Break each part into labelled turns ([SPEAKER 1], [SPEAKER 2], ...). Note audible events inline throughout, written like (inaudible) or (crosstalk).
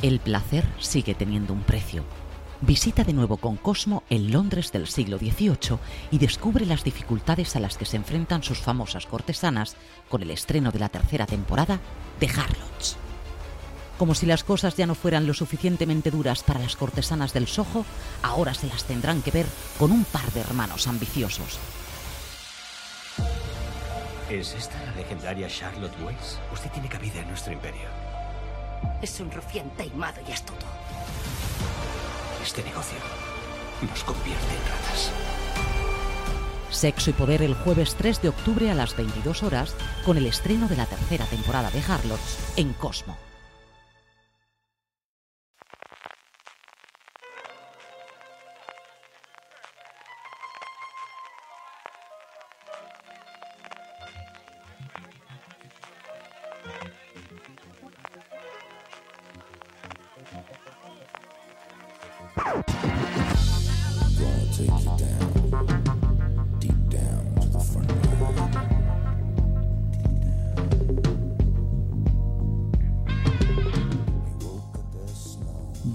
[SPEAKER 1] El placer sigue teniendo un precio. Visita de nuevo con Cosmo el Londres del siglo XVIII y descubre las dificultades a las que se enfrentan sus famosas cortesanas con el estreno de la tercera temporada de Harlots. Como si las cosas ya no fueran lo suficientemente duras para las cortesanas del Soho, ahora se las tendrán que ver con un par de hermanos ambiciosos.
[SPEAKER 2] ¿Es esta la legendaria Charlotte Weiss? Usted tiene cabida en nuestro imperio.
[SPEAKER 3] Es un rufián taimado y astuto.
[SPEAKER 2] Este negocio nos convierte en ratas.
[SPEAKER 1] Sexo y Poder el jueves 3 de octubre a las 22 horas con el estreno de la tercera temporada de Harlots en Cosmo.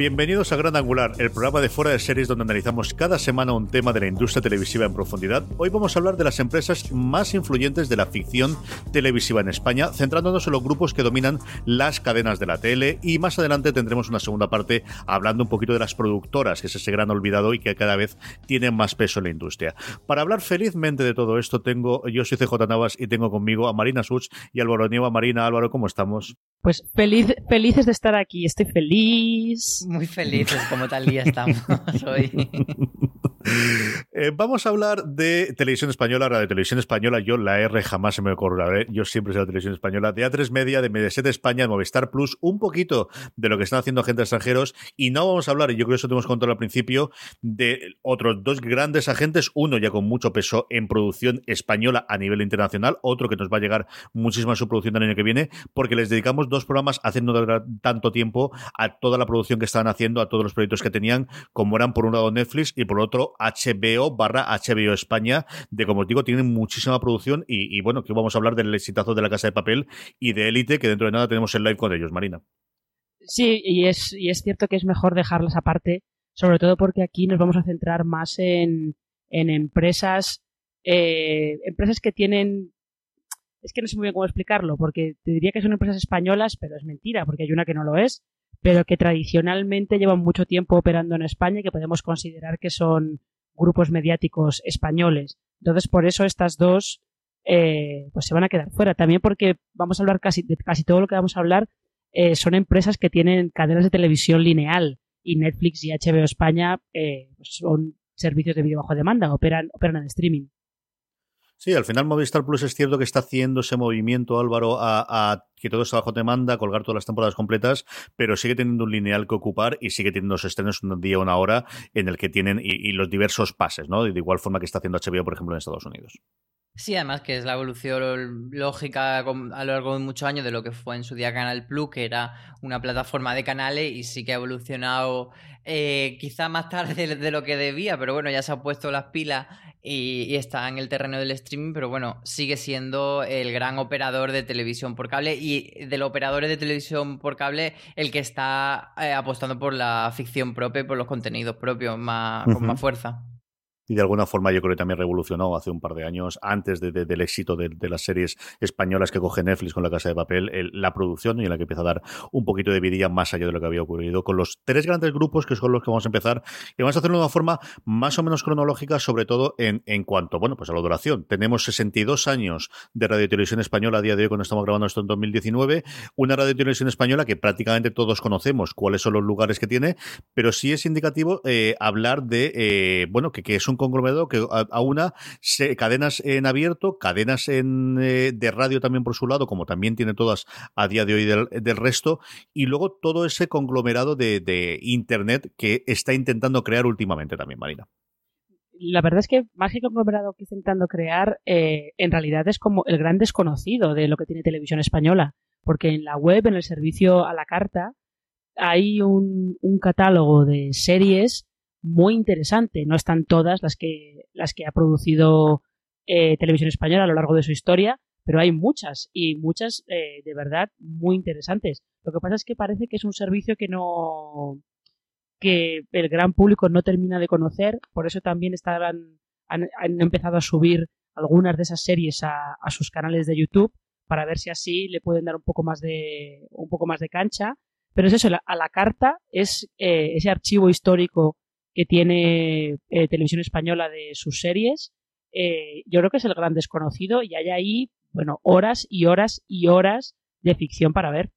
[SPEAKER 4] Bienvenidos a Gran Angular, el programa de fuera de series donde analizamos cada semana un tema de la industria televisiva en profundidad. Hoy vamos a hablar de las empresas más influyentes de la ficción televisiva en España, centrándonos en los grupos que dominan las cadenas de la tele y más adelante tendremos una segunda parte hablando un poquito de las productoras, que es ese gran olvidado y que cada vez tienen más peso en la industria. Para hablar felizmente de todo esto, tengo, yo soy CJ Navas y tengo conmigo a Marina Such y Álvaro Nieva. Marina, Álvaro, ¿cómo estamos?
[SPEAKER 5] Pues feliz, felices de estar aquí, estoy feliz.
[SPEAKER 6] Muy felices, como tal día estamos (laughs) hoy. (laughs)
[SPEAKER 4] Eh, vamos a hablar de televisión española, de televisión española, yo la R jamás se me ocurrirá, yo siempre sé la televisión española, de A3 Media, de Mediaset España, de Movistar Plus, un poquito de lo que están haciendo agentes extranjeros. Y no vamos a hablar, y yo creo que eso tenemos contado al principio, de otros dos grandes agentes, uno ya con mucho peso en producción española a nivel internacional, otro que nos va a llegar muchísima su producción el año que viene, porque les dedicamos dos programas haciendo tanto tiempo a toda la producción que estaban haciendo, a todos los proyectos que tenían, como eran por un lado Netflix y por otro HBO barra HBO España, de como os digo, tienen muchísima producción y, bueno, que vamos a hablar del exitazo de la Casa de Papel y de Élite, que dentro de nada tenemos el live con ellos, Marina.
[SPEAKER 5] Sí, y es, y es cierto que es mejor dejarlas aparte, sobre todo porque aquí nos vamos a centrar más en, en empresas, eh, empresas que tienen es que no sé muy bien cómo explicarlo, porque te diría que son empresas españolas, pero es mentira, porque hay una que no lo es pero que tradicionalmente llevan mucho tiempo operando en España y que podemos considerar que son grupos mediáticos españoles. Entonces, por eso estas dos eh, pues se van a quedar fuera. También porque vamos a hablar casi de casi todo lo que vamos a hablar eh, son empresas que tienen cadenas de televisión lineal y Netflix y HBO España eh, pues son servicios de video bajo demanda, operan, operan en streaming.
[SPEAKER 4] Sí, al final Movistar Plus es cierto que está haciendo ese movimiento, Álvaro, a, que todo está bajo demanda, colgar todas las temporadas completas, pero sigue teniendo un lineal que ocupar y sigue teniendo los estrenos un día, una hora, en el que tienen y, los diversos pases, ¿no? De igual forma que está haciendo HBO, por ejemplo, en Estados Unidos.
[SPEAKER 6] Sí, además que es la evolución lógica a lo largo de muchos años de lo que fue en su día Canal Plus, que era una plataforma de canales y sí que ha evolucionado eh, quizá más (laughs) tarde de lo que debía, pero bueno, ya se ha puesto las pilas y, está en el terreno del streaming, pero bueno, sigue siendo el gran operador de televisión por cable y de los operadores de televisión por cable el que está eh, apostando por la ficción propia y por los contenidos propios más, con más fuerza.
[SPEAKER 4] Y de alguna forma yo creo que también revolucionó hace un par de años, antes del éxito de, las series españolas que coge Netflix con La Casa de Papel, la producción y en la que empieza a dar un poquito de vidilla más allá de lo que había ocurrido con los tres grandes grupos que son los que vamos a empezar. Y vamos a hacerlo de una forma más o menos cronológica, sobre todo en, en cuanto bueno, pues a la duración. Tenemos 62 años de Radio y Televisión Española a día de hoy cuando estamos grabando esto en 2019. Una Radio y Televisión Española que prácticamente todos conocemos cuáles son los lugares que tiene, pero sí es indicativo eh, hablar de, eh, bueno, que, que es un un conglomerado que aúna cadenas en abierto, cadenas en, eh, de radio también por su lado, como también tiene todas a día de hoy del, resto, y luego todo ese conglomerado de, Internet que está intentando crear últimamente también, Marina
[SPEAKER 5] la verdad es que más que conglomerado que está intentando crear, eh, en realidad es como el gran desconocido de lo que tiene televisión española. Porque en la web, en el servicio a la carta, hay un, catálogo de series muy interesante. No están todas las que, las que ha producido eh, televisión española a lo largo de su historia, pero hay muchas y muchas eh, de verdad muy interesantes. Lo que pasa es que parece que es un servicio que no, que el gran público no termina de conocer, por eso también estarán, han, empezado a subir algunas de esas series a, sus canales de YouTube para ver si así le pueden dar un poco más de un poco más de cancha. Pero es eso, a la carta es eh, ese archivo histórico que tiene eh, Televisión Española de sus series. Eh, yo creo que es el gran desconocido y hay ahí, bueno, horas y horas y horas de ficción para ver.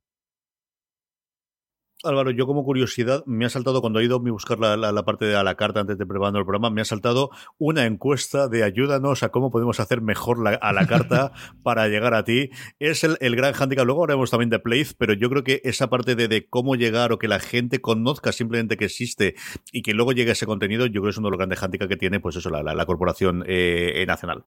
[SPEAKER 4] Álvaro, yo como curiosidad me ha saltado cuando he ido a buscar la, parte de la carta antes de preparando el programa, me ha saltado una encuesta de ayúdanos a cómo podemos hacer mejor a la carta (laughs) para llegar a ti. Es el, gran handicap. Luego hablaremos también de Place, pero yo creo que esa parte de, cómo llegar o que la gente conozca simplemente que existe y que luego llegue ese contenido, yo creo que es uno de los grandes handicaps que tiene, pues eso, la, corporación eh, nacional.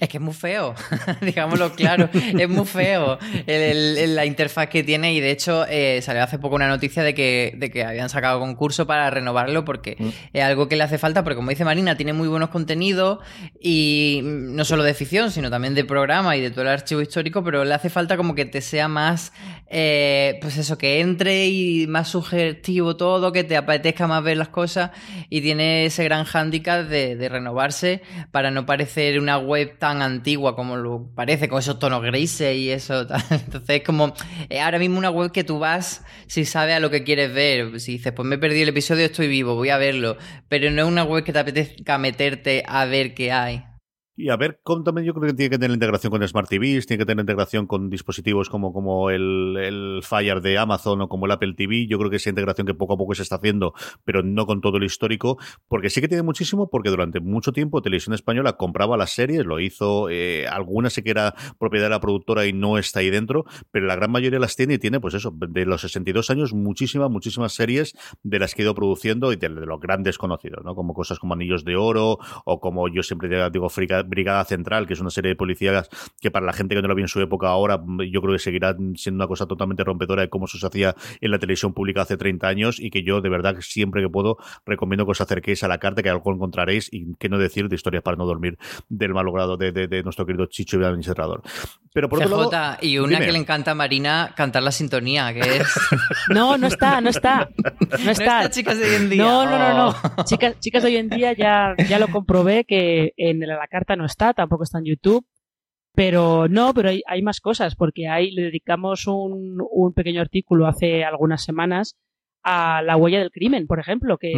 [SPEAKER 6] Es que es muy feo, (laughs) digámoslo claro, es muy feo la interfaz que tiene y de hecho eh, salió hace poco una noticia de que, de que habían sacado concurso para renovarlo porque mm. es algo que le hace falta, porque como dice Marina, tiene muy buenos contenidos y no solo de ficción, sino también de programa y de todo el archivo histórico, pero le hace falta como que te sea más, eh, pues eso, que entre y más sugestivo todo, que te apetezca más ver las cosas y tiene ese gran hándicap de, de renovarse para no parecer una web tan tan antigua como lo parece, con esos tonos grises y eso. (laughs) Entonces es como eh, ahora mismo una web que tú vas si sabes a lo que quieres ver. Si dices, pues me he perdido el episodio, estoy vivo, voy a verlo. Pero no es una web que te apetezca meterte a ver qué hay.
[SPEAKER 4] Y a ver, también yo creo que tiene que tener integración con Smart TVs, tiene que tener integración con dispositivos como, como el, el, Fire de Amazon o como el Apple TV. Yo creo que esa integración que poco a poco se está haciendo, pero no con todo el histórico, porque sí que tiene muchísimo, porque durante mucho tiempo Televisión Española compraba las series, lo hizo, eh, algunas sí que era propiedad de la productora y no está ahí dentro, pero la gran mayoría las tiene y tiene, pues eso, de los 62 años, muchísimas, muchísimas series de las que he ido produciendo y de, los grandes conocidos, ¿no? Como cosas como Anillos de Oro o como yo siempre digo, Frica Brigada Central, que es una serie de policías que para la gente que no lo vio en su época ahora, yo creo que seguirá siendo una cosa totalmente rompedora de cómo se hacía en la televisión pública hace 30 años y que yo de verdad siempre que puedo recomiendo que os acerquéis a la carta, que algo encontraréis y que no decir de historias para no dormir del malogrado de, de, nuestro querido Chicho y Administrador. Pero por otro lado,
[SPEAKER 6] y una que le encanta a Marina cantar la sintonía, que es... (laughs)
[SPEAKER 5] no, no está, no está. No está.
[SPEAKER 6] chicas de hoy en día.
[SPEAKER 5] No, no, no, no. Oh. Chicas, chicas de hoy en día ya, ya lo comprobé que en la carta no está, tampoco está en YouTube. Pero no, pero hay, hay más cosas, porque ahí le dedicamos un, un, pequeño artículo hace algunas semanas a la huella del crimen, por ejemplo, que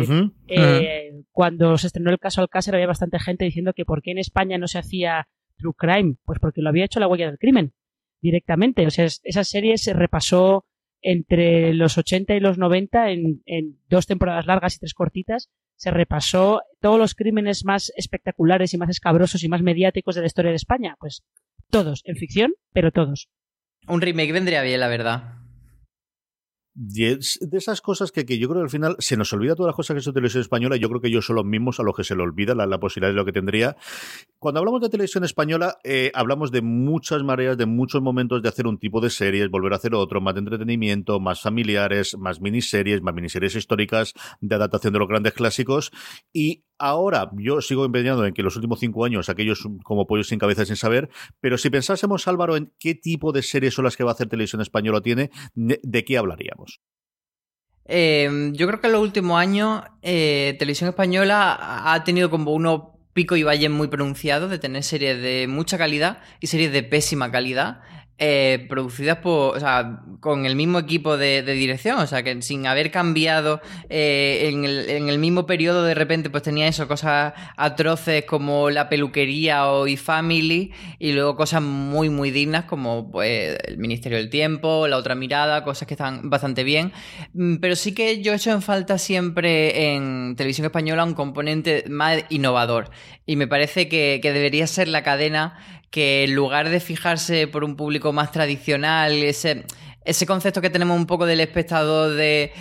[SPEAKER 5] eh, cuando se estrenó el caso Alcácer había bastante gente diciendo que por qué en España no se hacía True Crime, pues porque lo había hecho la huella del crimen directamente. O sea, esa serie se repasó entre los 80 y los 90 en, en dos temporadas largas y tres cortitas se repasó todos los crímenes más espectaculares y más escabrosos y más mediáticos de la historia de España. Pues todos, en ficción, pero todos.
[SPEAKER 6] Un remake vendría bien, la verdad.
[SPEAKER 4] De esas cosas que, yo creo que al final se nos olvida todas las cosas que son televisión española. Yo creo que ellos son los mismos a los que se le olvida la, posibilidad de lo que tendría. Cuando hablamos de televisión española, eh, hablamos de muchas mareas, de muchos momentos de hacer un tipo de series, volver a hacer otro, más de entretenimiento, más familiares, más miniseries, más miniseries históricas, de adaptación de los grandes clásicos. Y ahora yo sigo empeñado en que los últimos cinco años aquellos como pollos sin cabeza sin saber, pero si pensásemos, Álvaro, en qué tipo de series son las que va a hacer televisión española tiene, ¿de qué hablaríamos?
[SPEAKER 6] Em, yo creo que en los últimos años eh, Televisión Española ha tenido como unos pico y valles muy pronunciados de tener series de mucha calidad y series de pésima calidad. Eh, producidas por, o sea, con el mismo equipo de, dirección, o sea, que sin haber cambiado eh, en, el, mismo periodo de repente pues tenía eso, cosas atroces como la peluquería o eFamily y luego cosas muy muy dignas como pues el Ministerio del Tiempo, la otra mirada, cosas que están bastante bien, mm, pero sí que yo he hecho en falta siempre en televisión española un componente más innovador y me parece que debería ser la cadena que en lugar de fijarse por un público más tradicional, ese, ese concepto que tenemos un poco del espectador de,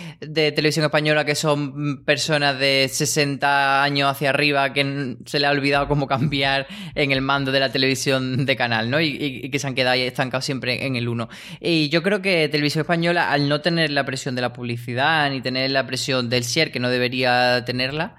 [SPEAKER 6] televisión española, que son personas de 60 años hacia arriba, que se le ha olvidado cómo cambiar en el mando de la televisión de canal, ¿no? Y, que se han quedado ahí estancados siempre en el uno. Y yo creo que televisión española, al no tener la presión de la publicidad, ni tener la presión del share, que no debería tenerla,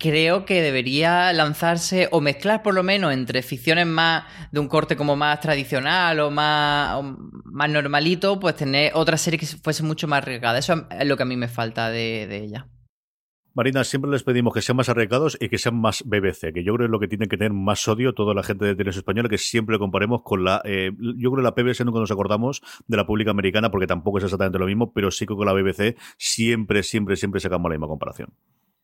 [SPEAKER 6] creo que debería lanzarse o mezclar por lo menos entre ficciones más de un corte como más tradicional o más, más normalito, pues tener otra serie que fuese mucho más arriesgada. Eso es lo que a mí me falta de, ella.
[SPEAKER 4] Marina, siempre les pedimos que sean más arriesgados y que sean más BBC, que yo creo que es lo que tienen que tener más odio toda la gente de televisión española, que siempre comparemos con la... Eh, yo creo que la PBS nunca nos acordamos de la pública americana porque tampoco es exactamente lo mismo, pero sí que con la BBC siempre, siempre, siempre sacamos la misma comparación.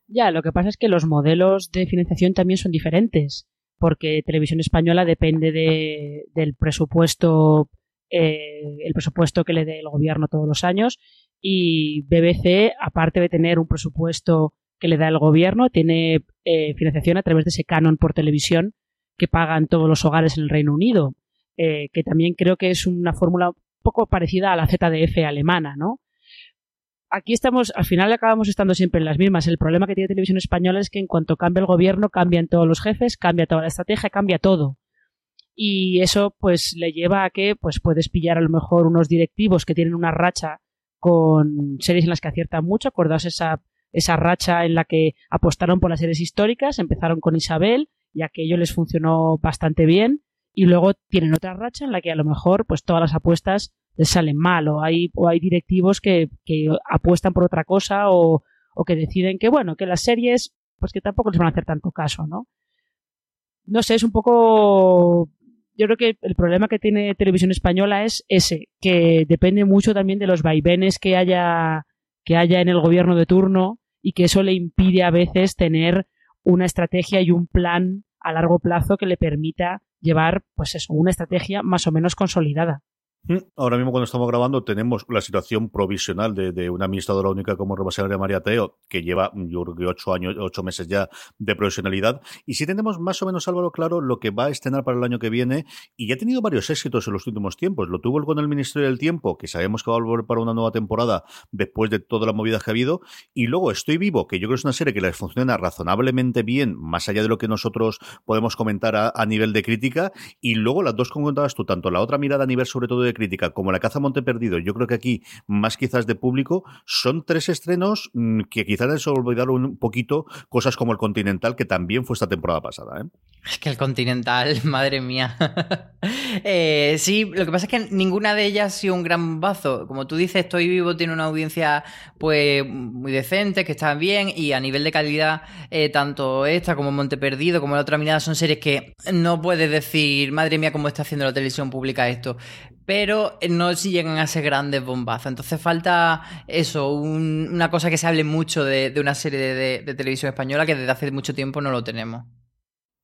[SPEAKER 5] Ya, lo que pasa es que los modelos de financiación también son diferentes, porque Televisión Española depende de, del presupuesto, eh, el presupuesto que le dé el gobierno todos los años, y BBC, aparte de tener un presupuesto que le da el gobierno, tiene eh, financiación a través de ese canon por televisión que pagan todos los hogares en el Reino Unido, eh, que también creo que es una fórmula un poco parecida a la ZDF alemana, ¿no? Aquí estamos, al final acabamos estando siempre en las mismas. El problema que tiene Televisión Española es que en cuanto cambia el gobierno, cambian todos los jefes, cambia toda la estrategia, cambia todo. Y eso pues le lleva a que pues puedes pillar a lo mejor unos directivos que tienen una racha con series en las que aciertan mucho. Acordaos esa, esa racha en la que apostaron por las series históricas, empezaron con Isabel y aquello les funcionó bastante bien. Y luego tienen otra racha en la que a lo mejor pues todas las apuestas les salen mal o hay, o hay directivos que, que apuestan por otra cosa o, o, que deciden que, bueno, que las series, pues que tampoco les van a hacer tanto caso, ¿no? No sé, es un poco... Yo creo que el problema que tiene Televisión Española es ese, que depende mucho también de los vaivenes que haya, que haya en el gobierno de turno y que eso le impide a veces tener una estrategia y un plan a largo plazo que le permita llevar, pues eso, una estrategia más o menos consolidada.
[SPEAKER 4] Mm, ahora mismo cuando estamos grabando tenemos la situación provisional de, una administradora única como de María Teo, que lleva yo creo que ocho años, ocho meses ya de profesionalidad. Y si tenemos más o menos, Álvaro, claro lo que va a estrenar para el año que viene, y ya ha tenido varios éxitos en los últimos tiempos. Lo tuvo con el Ministerio del Tiempo, que sabemos que va a volver para una nueva temporada después de todas las movidas que ha habido. Y luego Estoy Vivo, que yo creo que es una serie que les funciona razonablemente bien, más allá de lo que nosotros podemos comentar a, nivel de crítica. Y luego las dos que comentabas tú, tanto la otra mirada a nivel sobre todo de crítica como La caza Monte Perdido, yo creo que aquí, más quizás de público, son tres estrenos mm, que quizás les olvidaron un poquito cosas como El Continental, que también fue esta temporada pasada. ¿eh?
[SPEAKER 6] Es que El Continental, (laughs) madre mía. (laughs) Eh, sí, lo que pasa es que ninguna de ellas ha sido un gran bazo. Como tú dices, Estoy Vivo tiene una audiencia pues muy decente, que está bien, y a nivel de calidad, eh, tanto esta como Monte Perdido, como la otra mirada, son series que no puedes decir, madre mía, cómo está haciendo la televisión pública esto pero no si llegan a ser grandes bombazos. Entonces falta eso, una cosa que se hable mucho de, una serie de, televisión española que desde hace mucho tiempo no lo tenemos.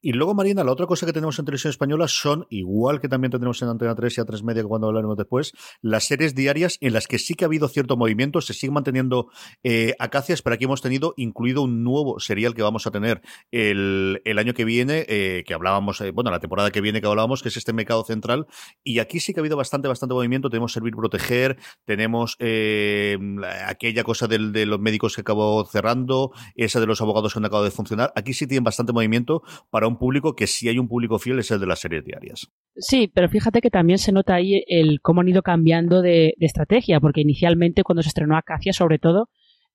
[SPEAKER 4] Y luego, Marina, la otra cosa que tenemos en televisión española son, igual que también tenemos en Antena 3 y a 3 Media, que cuando hablaremos después, las series diarias en las que sí que ha habido cierto movimiento, se siguen manteniendo eh, acacias, pero aquí hemos tenido incluido un nuevo serial que vamos a tener el, año que viene, eh, que hablábamos, eh, bueno, la temporada que viene que hablábamos, que es este mercado central, y aquí sí que ha habido bastante, bastante movimiento, tenemos Servir Proteger, tenemos aquella cosa de los médicos que acabó cerrando, esa de los abogados que han acabado de funcionar, aquí sí tienen bastante movimiento para un público que si hay un público fiel es el de las series diarias.
[SPEAKER 5] Sí, pero fíjate que también se nota ahí el cómo han ido cambiando de, estrategia, porque inicialmente cuando se estrenó Acacia, sobre todo,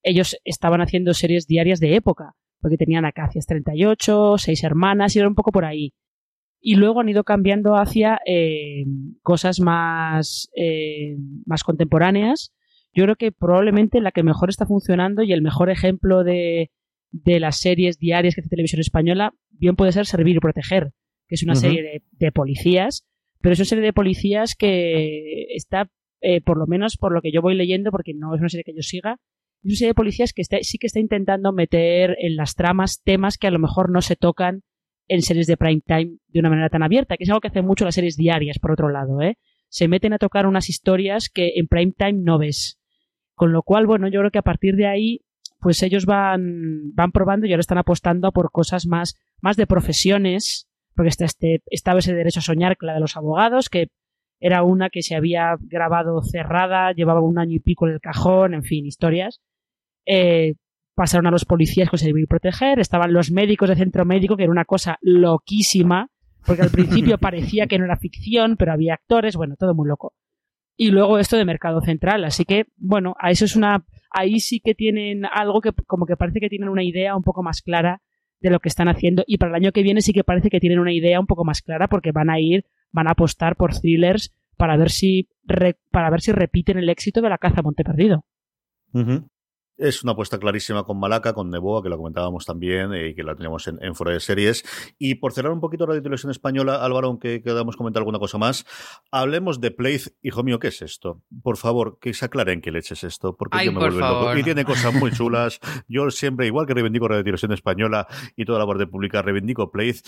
[SPEAKER 5] ellos estaban haciendo series diarias de época, porque tenían Acacias 38, seis hermanas, y era un poco por ahí. Y luego han ido cambiando hacia eh, cosas más, eh, más contemporáneas. Yo creo que probablemente la que mejor está funcionando y el mejor ejemplo de, de las series diarias que hace Televisión Española, bien puede ser Servir y Proteger, que es una serie de, policías, pero es una serie de policías que está, eh, por lo menos por lo que yo voy leyendo, porque no es una serie que yo siga, es una serie de policías que sí que está intentando meter en las tramas temas que a lo mejor no se tocan en series de prime time de una manera tan abierta, que es algo que hacen mucho las series diarias, por otro lado, ¿eh? Se meten a tocar unas historias que en prime time no ves. Con lo cual, bueno, yo creo que a partir de ahí, pues ellos van, van probando y ahora están apostando por cosas más, más de profesiones, porque está este, estaba ese derecho a soñar, que la de los abogados, que era una que se había grabado cerrada, llevaba un año y pico en el cajón, en fin, historias. Eh, pasaron a los policías con servir y proteger, estaban los médicos de centro médico, que era una cosa loquísima, porque al principio (laughs) parecía que no era ficción, pero había actores, bueno, todo muy loco. Y luego esto de mercado central, así que, bueno, a eso es una, ahí sí que tienen algo que como que parece que tienen una idea un poco más clara de lo que están haciendo y para el año que viene sí que parece que tienen una idea un poco más clara porque van a ir, van a apostar por thrillers para ver si para ver si repiten el éxito de la caza Monte Perdido.
[SPEAKER 4] Es una apuesta clarísima con Malaca, con Neboa, que lo comentábamos también y que la tenemos en, en fuera de series. Y por cerrar un poquito Radio Televisión Española, Álvaro, aunque quedamos comentar alguna cosa más, hablemos de Place. Hijo mío, ¿qué es esto? Por favor, que se aclaren qué leche es esto, porque yo me vuelvo loco. Y tiene cosas muy chulas. Yo siempre, igual que reivindico Radio Televisión Española y toda la parte pública, reivindico Place.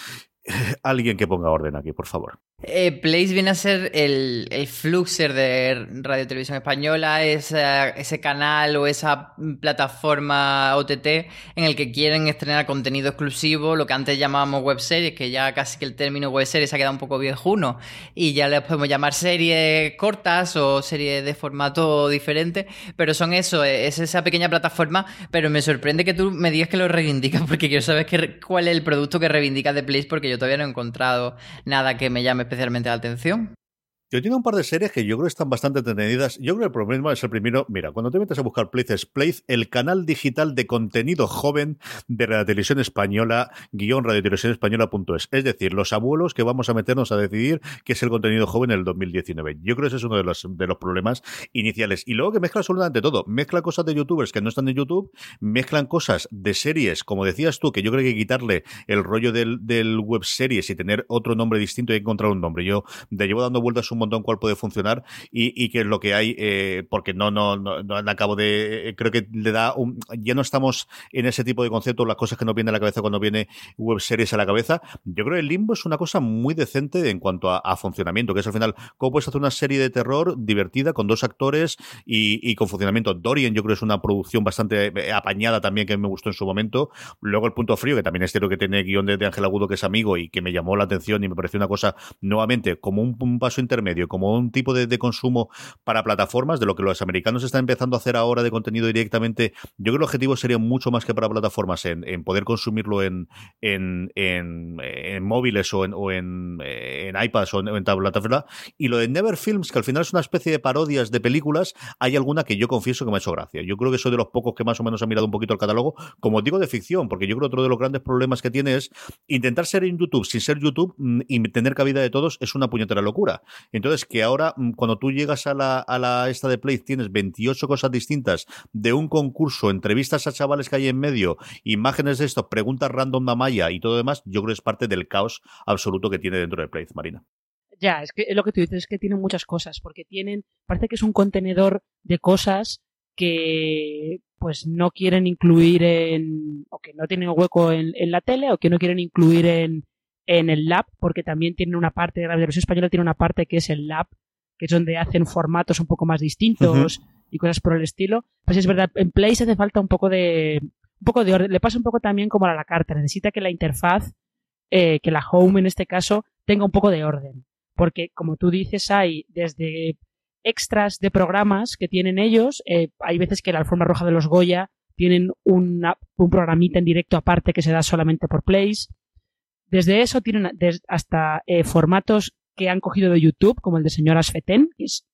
[SPEAKER 4] (laughs) Alguien que ponga orden aquí, por favor.
[SPEAKER 6] Eh, Place viene a ser el, el fluxer de Radio Televisión Española, ese, ese canal o esa plataforma OTT en el que quieren estrenar contenido exclusivo, lo que antes llamábamos web series, que ya casi que el término web series se ha quedado un poco viejuno y ya les podemos llamar series cortas o series de formato diferente, pero son eso, es esa pequeña plataforma, pero me sorprende que tú me digas que lo reivindicas (laughs) porque quiero saber cuál es el producto que reivindicas de Place porque yo todavía no he encontrado nada que me llame especialmente la atención.
[SPEAKER 4] Yo tengo un par de series que yo creo que están bastante entretenidas. Yo creo que el problema es el primero. Mira, cuando te metes a buscar Place Place, el canal digital de contenido joven de Radio Televisión Española, guion radiotelevisiónespañola.es. Es decir, los abuelos que vamos a meternos a decidir qué es el contenido joven en el 2019. Yo creo que ese es uno de los, de los problemas iniciales. Y luego que mezcla absolutamente todo. Mezcla cosas de youtubers que no están en YouTube, mezclan cosas de series, como decías tú, que yo creo que hay que quitarle el rollo del, del web series y tener otro nombre distinto y encontrar un nombre. Yo de llevo dando vueltas un montón cuál puede funcionar y, y qué es lo que hay, eh, porque no, no, no, no acabo de, eh, creo que le da un, ya no estamos en ese tipo de conceptos, las cosas que nos vienen a la cabeza cuando viene web series a la cabeza. Yo creo que el limbo es una cosa muy decente en cuanto a, funcionamiento, que es al final, cómo puedes hacer una serie de terror divertida con dos actores y, con funcionamiento. Dorian yo creo que es una producción bastante eh, apañada también que me gustó en su momento. Luego el punto frío, que también es cierto que tiene guion de, Ángel Agudo, que es amigo y que me llamó la atención y me pareció una cosa nuevamente como un paso intermedio, como un tipo de, consumo para plataformas, de lo que los americanos están empezando a hacer ahora de contenido directamente. Yo creo que el objetivo sería mucho más que para plataformas, en, poder consumirlo en, en, en, móviles o en, o en, iPads o en, tabletas. Y lo de Never Films, que al final es una especie de parodias de películas, hay alguna que yo confieso que me ha hecho gracia. Yo creo que soy de los pocos que más o menos ha mirado un poquito el catálogo, como digo, de ficción, porque yo creo que otro de los grandes problemas que tiene es intentar ser en YouTube sin ser YouTube mm, y tener cabida de todos es una puñetera locura. Entonces, que ahora Mm, cuando tú llegas a la, a la esta de Play, tienes 28 cosas distintas de un concurso, entrevistas a chavales que hay en medio, imágenes de esto, preguntas random a Maya y todo demás, yo creo que es parte del caos absoluto que tiene dentro de Play, Marina.
[SPEAKER 5] Ya, es que lo que tú dices es que tienen muchas cosas, porque tienen, parece que es un contenedor de cosas que pues no quieren incluir en, o que no tienen hueco en, en la tele, o que no quieren incluir en, en el lab, porque también tienen una parte, la versión española tiene una parte que es el lab, que es donde hacen formatos un poco más distintos y cosas por el estilo. Pues es verdad, en Play se hace falta un poco de un poco de orden. Le pasa un poco también como a la carta. Necesita que la interfaz, eh, que la home en este caso, tenga un poco de orden. Porque, como tú dices, hay desde extras de programas que tienen ellos. Eh, hay veces que la alfombra roja de los Goya tienen una, un programita en directo aparte que se da solamente por plays. Desde eso tienen hasta eh, formatos que han cogido de YouTube, como el de Señoras Feten, que es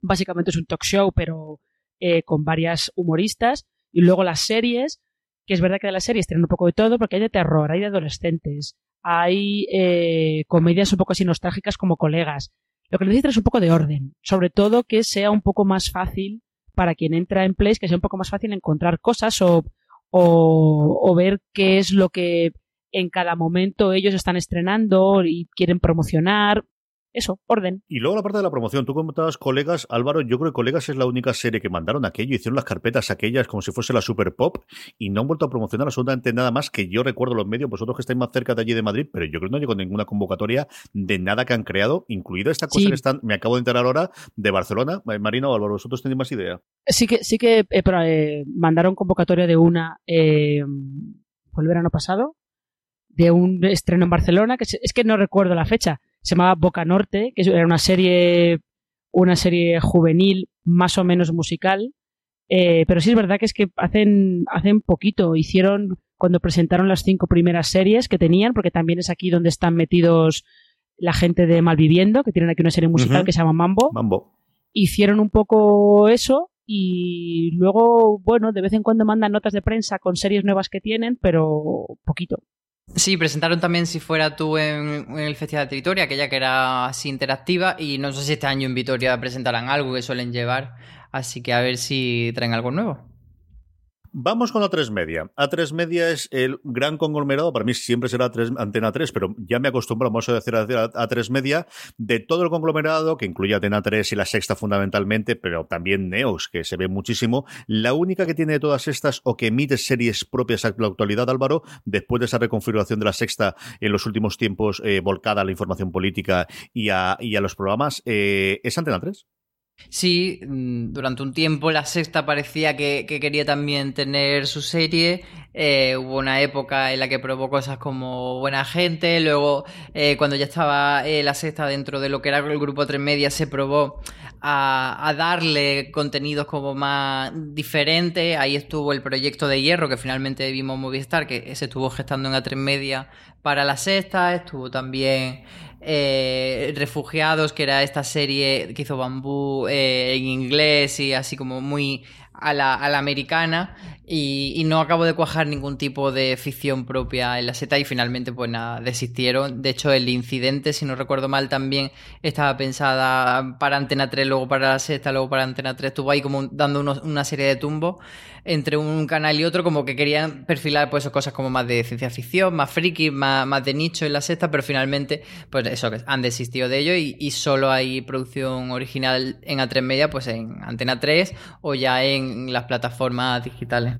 [SPEAKER 5] básicamente es un talk show, pero eh, con varias humoristas. Y luego las series, que es verdad que de las series tienen un poco de todo, porque hay de terror, hay de adolescentes, hay eh, comedias un poco así nostálgicas como colegas. Lo que necesita es un poco de orden, sobre todo que sea un poco más fácil para quien entra en Place, que sea un poco más fácil encontrar cosas o, o, o ver qué es lo que en cada momento ellos están estrenando y quieren promocionar eso, orden.
[SPEAKER 4] Y luego la parte de la promoción, tú comentabas colegas, Álvaro, yo creo que colegas es la única serie que mandaron aquello, hicieron las carpetas aquellas como si fuese la Super Pop y no han vuelto a promocionar absolutamente nada más que yo recuerdo los medios, vosotros que estáis más cerca de allí de Madrid, pero yo creo que no llegó ninguna convocatoria de nada que han creado, incluida esta cosa que están, me acabo de enterar ahora, de Barcelona. Eh, Marina o Álvaro, ¿vosotros tenéis más idea?
[SPEAKER 5] Sí que, sí que eh, eh, mandaron convocatoria de una, fue el verano pasado, de un estreno en Barcelona, que es que no recuerdo la fecha, se llamaba Boca Norte, que era una serie, una serie juvenil más o menos musical. Eh, pero sí es verdad que es que hacen, hacen poquito. Hicieron cuando presentaron las cinco primeras series que tenían, porque también es aquí donde están metidos la gente de Malviviendo, que tienen aquí una serie musical que se llama Mambo.
[SPEAKER 4] Mambo.
[SPEAKER 5] Hicieron un poco eso y luego, bueno, de vez en cuando mandan notas de prensa con series nuevas que tienen, pero poquito.
[SPEAKER 6] Sí, presentaron también Si fuera tú en, el Festival de Vitoria, aquella que era así interactiva, y no sé si este año en Vitoria presentarán algo que suelen llevar, así que a ver si traen algo nuevo.
[SPEAKER 4] Vamos con A3 Media. A3 Media es el gran conglomerado, para mí siempre será Antena 3, pero ya me acostumbramos a decir A3 Media, de todo el conglomerado, que incluye Antena 3 y la Sexta fundamentalmente, pero también Neos, que se ve muchísimo. La única que tiene de todas estas o que emite series propias a la actualidad, Álvaro, después de esa reconfiguración de la Sexta en los últimos tiempos eh, volcada a la información política y a, los programas, eh, ¿es Antena 3?
[SPEAKER 6] Sí, mm, durante un tiempo la sexta parecía que, quería también tener su serie. Eh, hubo una época en la que probó cosas como Buena Gente. Luego, eh, cuando ya estaba eh, la sexta dentro de lo que era el grupo Tres Media, se probó a, a, darle contenidos como más diferentes. Ahí estuvo el proyecto de Hierro, que finalmente vimos Movistar, que se estuvo gestando en A3 Media para la sexta. Estuvo también eh, Refugiados, que era esta serie que hizo Bambú eh, en inglés y así como muy a la, a la americana y, no acabo de cuajar ningún tipo de ficción propia en la seta y finalmente pues nada, desistieron. De hecho el incidente, si no recuerdo mal, también estaba pensada para Antena 3, luego para la sexta, luego para Antena 3, estuvo ahí como dando una serie de tumbos entre un canal y otro, como que querían perfilar pues cosas como más de ciencia ficción, más friki, más, más de nicho en la sexta, pero finalmente pues eso, han desistido de ello y, y solo hay producción original en A3 Media, pues en Antena 3 o ya en las plataformas digitales.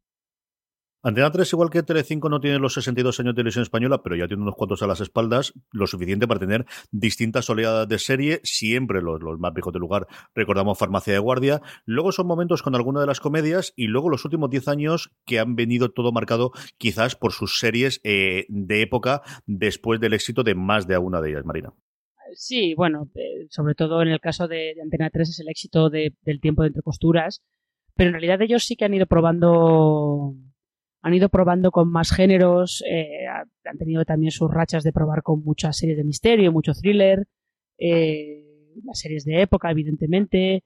[SPEAKER 4] Antena 3, igual que Telecinco, no tiene los 62 años de televisión española, pero ya tiene unos cuantos a las espaldas, lo suficiente para tener distintas oleadas de serie, siempre los, los más viejos del lugar, recordamos Farmacia de Guardia. Luego son momentos con alguna de las comedias y luego los últimos 10 años que han venido todo marcado quizás por sus series eh, de época después del éxito de más de alguna de ellas, Marina.
[SPEAKER 5] Sí, bueno, eh, sobre todo en el caso de, Antena 3 es el éxito del tiempo de entre costuras, pero en realidad ellos sí que han ido probando han ido probando con más géneros, eh, han tenido también sus rachas de probar con muchas series de misterio, mucho thriller, eh, las series de época, evidentemente.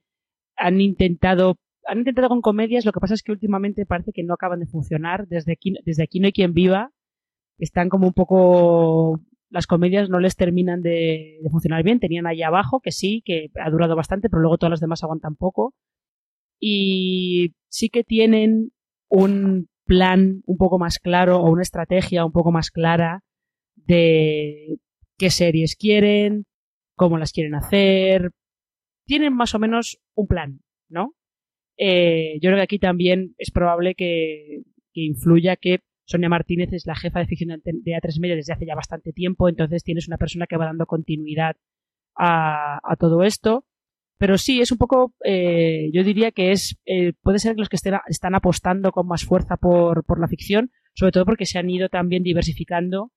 [SPEAKER 5] Han intentado, han intentado con comedias, lo que pasa es que últimamente parece que no acaban de funcionar. Desde aquí, desde aquí no hay quien viva. Están como un poco las comedias no les terminan de, de, funcionar bien. Tenían ahí abajo, que sí, que ha durado bastante, pero luego todas las demás aguantan poco. Y sí que tienen un plan un poco más claro o una estrategia un poco más clara de qué series quieren, cómo las quieren hacer. Tienen más o menos un plan, ¿no? Eh, yo creo que aquí también es probable que, influya que Sonia Martínez es la jefa de ficción de A3 Media desde hace ya bastante tiempo, entonces tienes una persona que va dando continuidad a, a todo esto. Pero sí, es un poco, eh, yo diría que es, eh, puede ser que los que estén, están apostando con más fuerza por, por la ficción, sobre todo porque se han ido también diversificando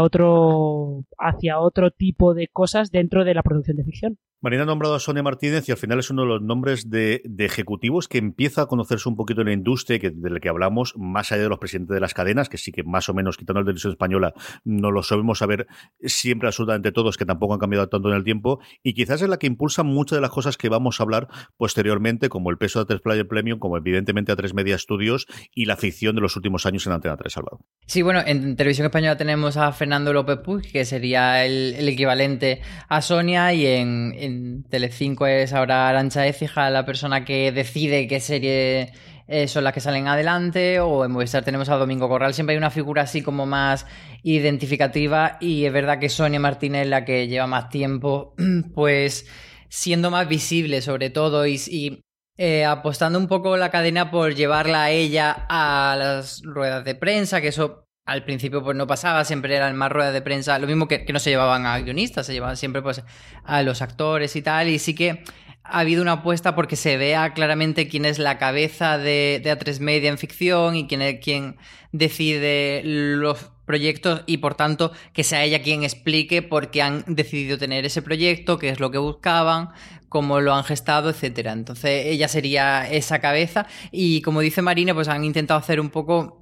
[SPEAKER 5] otro, hacia otro tipo de cosas dentro de la producción de ficción.
[SPEAKER 4] Marina ha nombrado a Sonia Martínez y al final es uno de los nombres de, ejecutivos que empieza a conocerse un poquito en la industria que, del que hablamos, más allá de los presidentes de las cadenas, que sí que más o menos, quitando la televisión española, no lo sabemos saber siempre absolutamente todos, que tampoco han cambiado tanto en el tiempo, y quizás es la que impulsa muchas de las cosas que vamos a hablar posteriormente, como el peso de A3 Player Premium, como evidentemente a 3 Media Studios y la ficción de los últimos años en Antena 3, Salvador.
[SPEAKER 6] Sí, bueno, en televisión española tenemos a Fernando López Puig, que sería el, equivalente a Sonia, y en en Telecinco es ahora Arancha Écija la persona que decide qué serie eh, son las que salen adelante, o en Movistar tenemos a Domingo Corral, siempre hay una figura así como más identificativa y es verdad que Sonia Martínez, la que lleva más tiempo, (clears throat) pues siendo más visible sobre todo y, eh, apostando un poco la cadena por llevarla a ella a las ruedas de prensa, que eso al principio pues no pasaba, siempre eran más ruedas de prensa, lo mismo que, que no se llevaban a guionistas, se llevaban siempre pues a los actores y tal, y sí que ha habido una apuesta porque se vea claramente quién es la cabeza de, de A3 Media en ficción y quién es quien decide los proyectos y por tanto que sea ella quien explique por qué han decidido tener ese proyecto, qué es lo que buscaban, cómo lo han gestado, etcétera. Entonces ella sería esa cabeza y como dice Marina, pues han intentado hacer un poco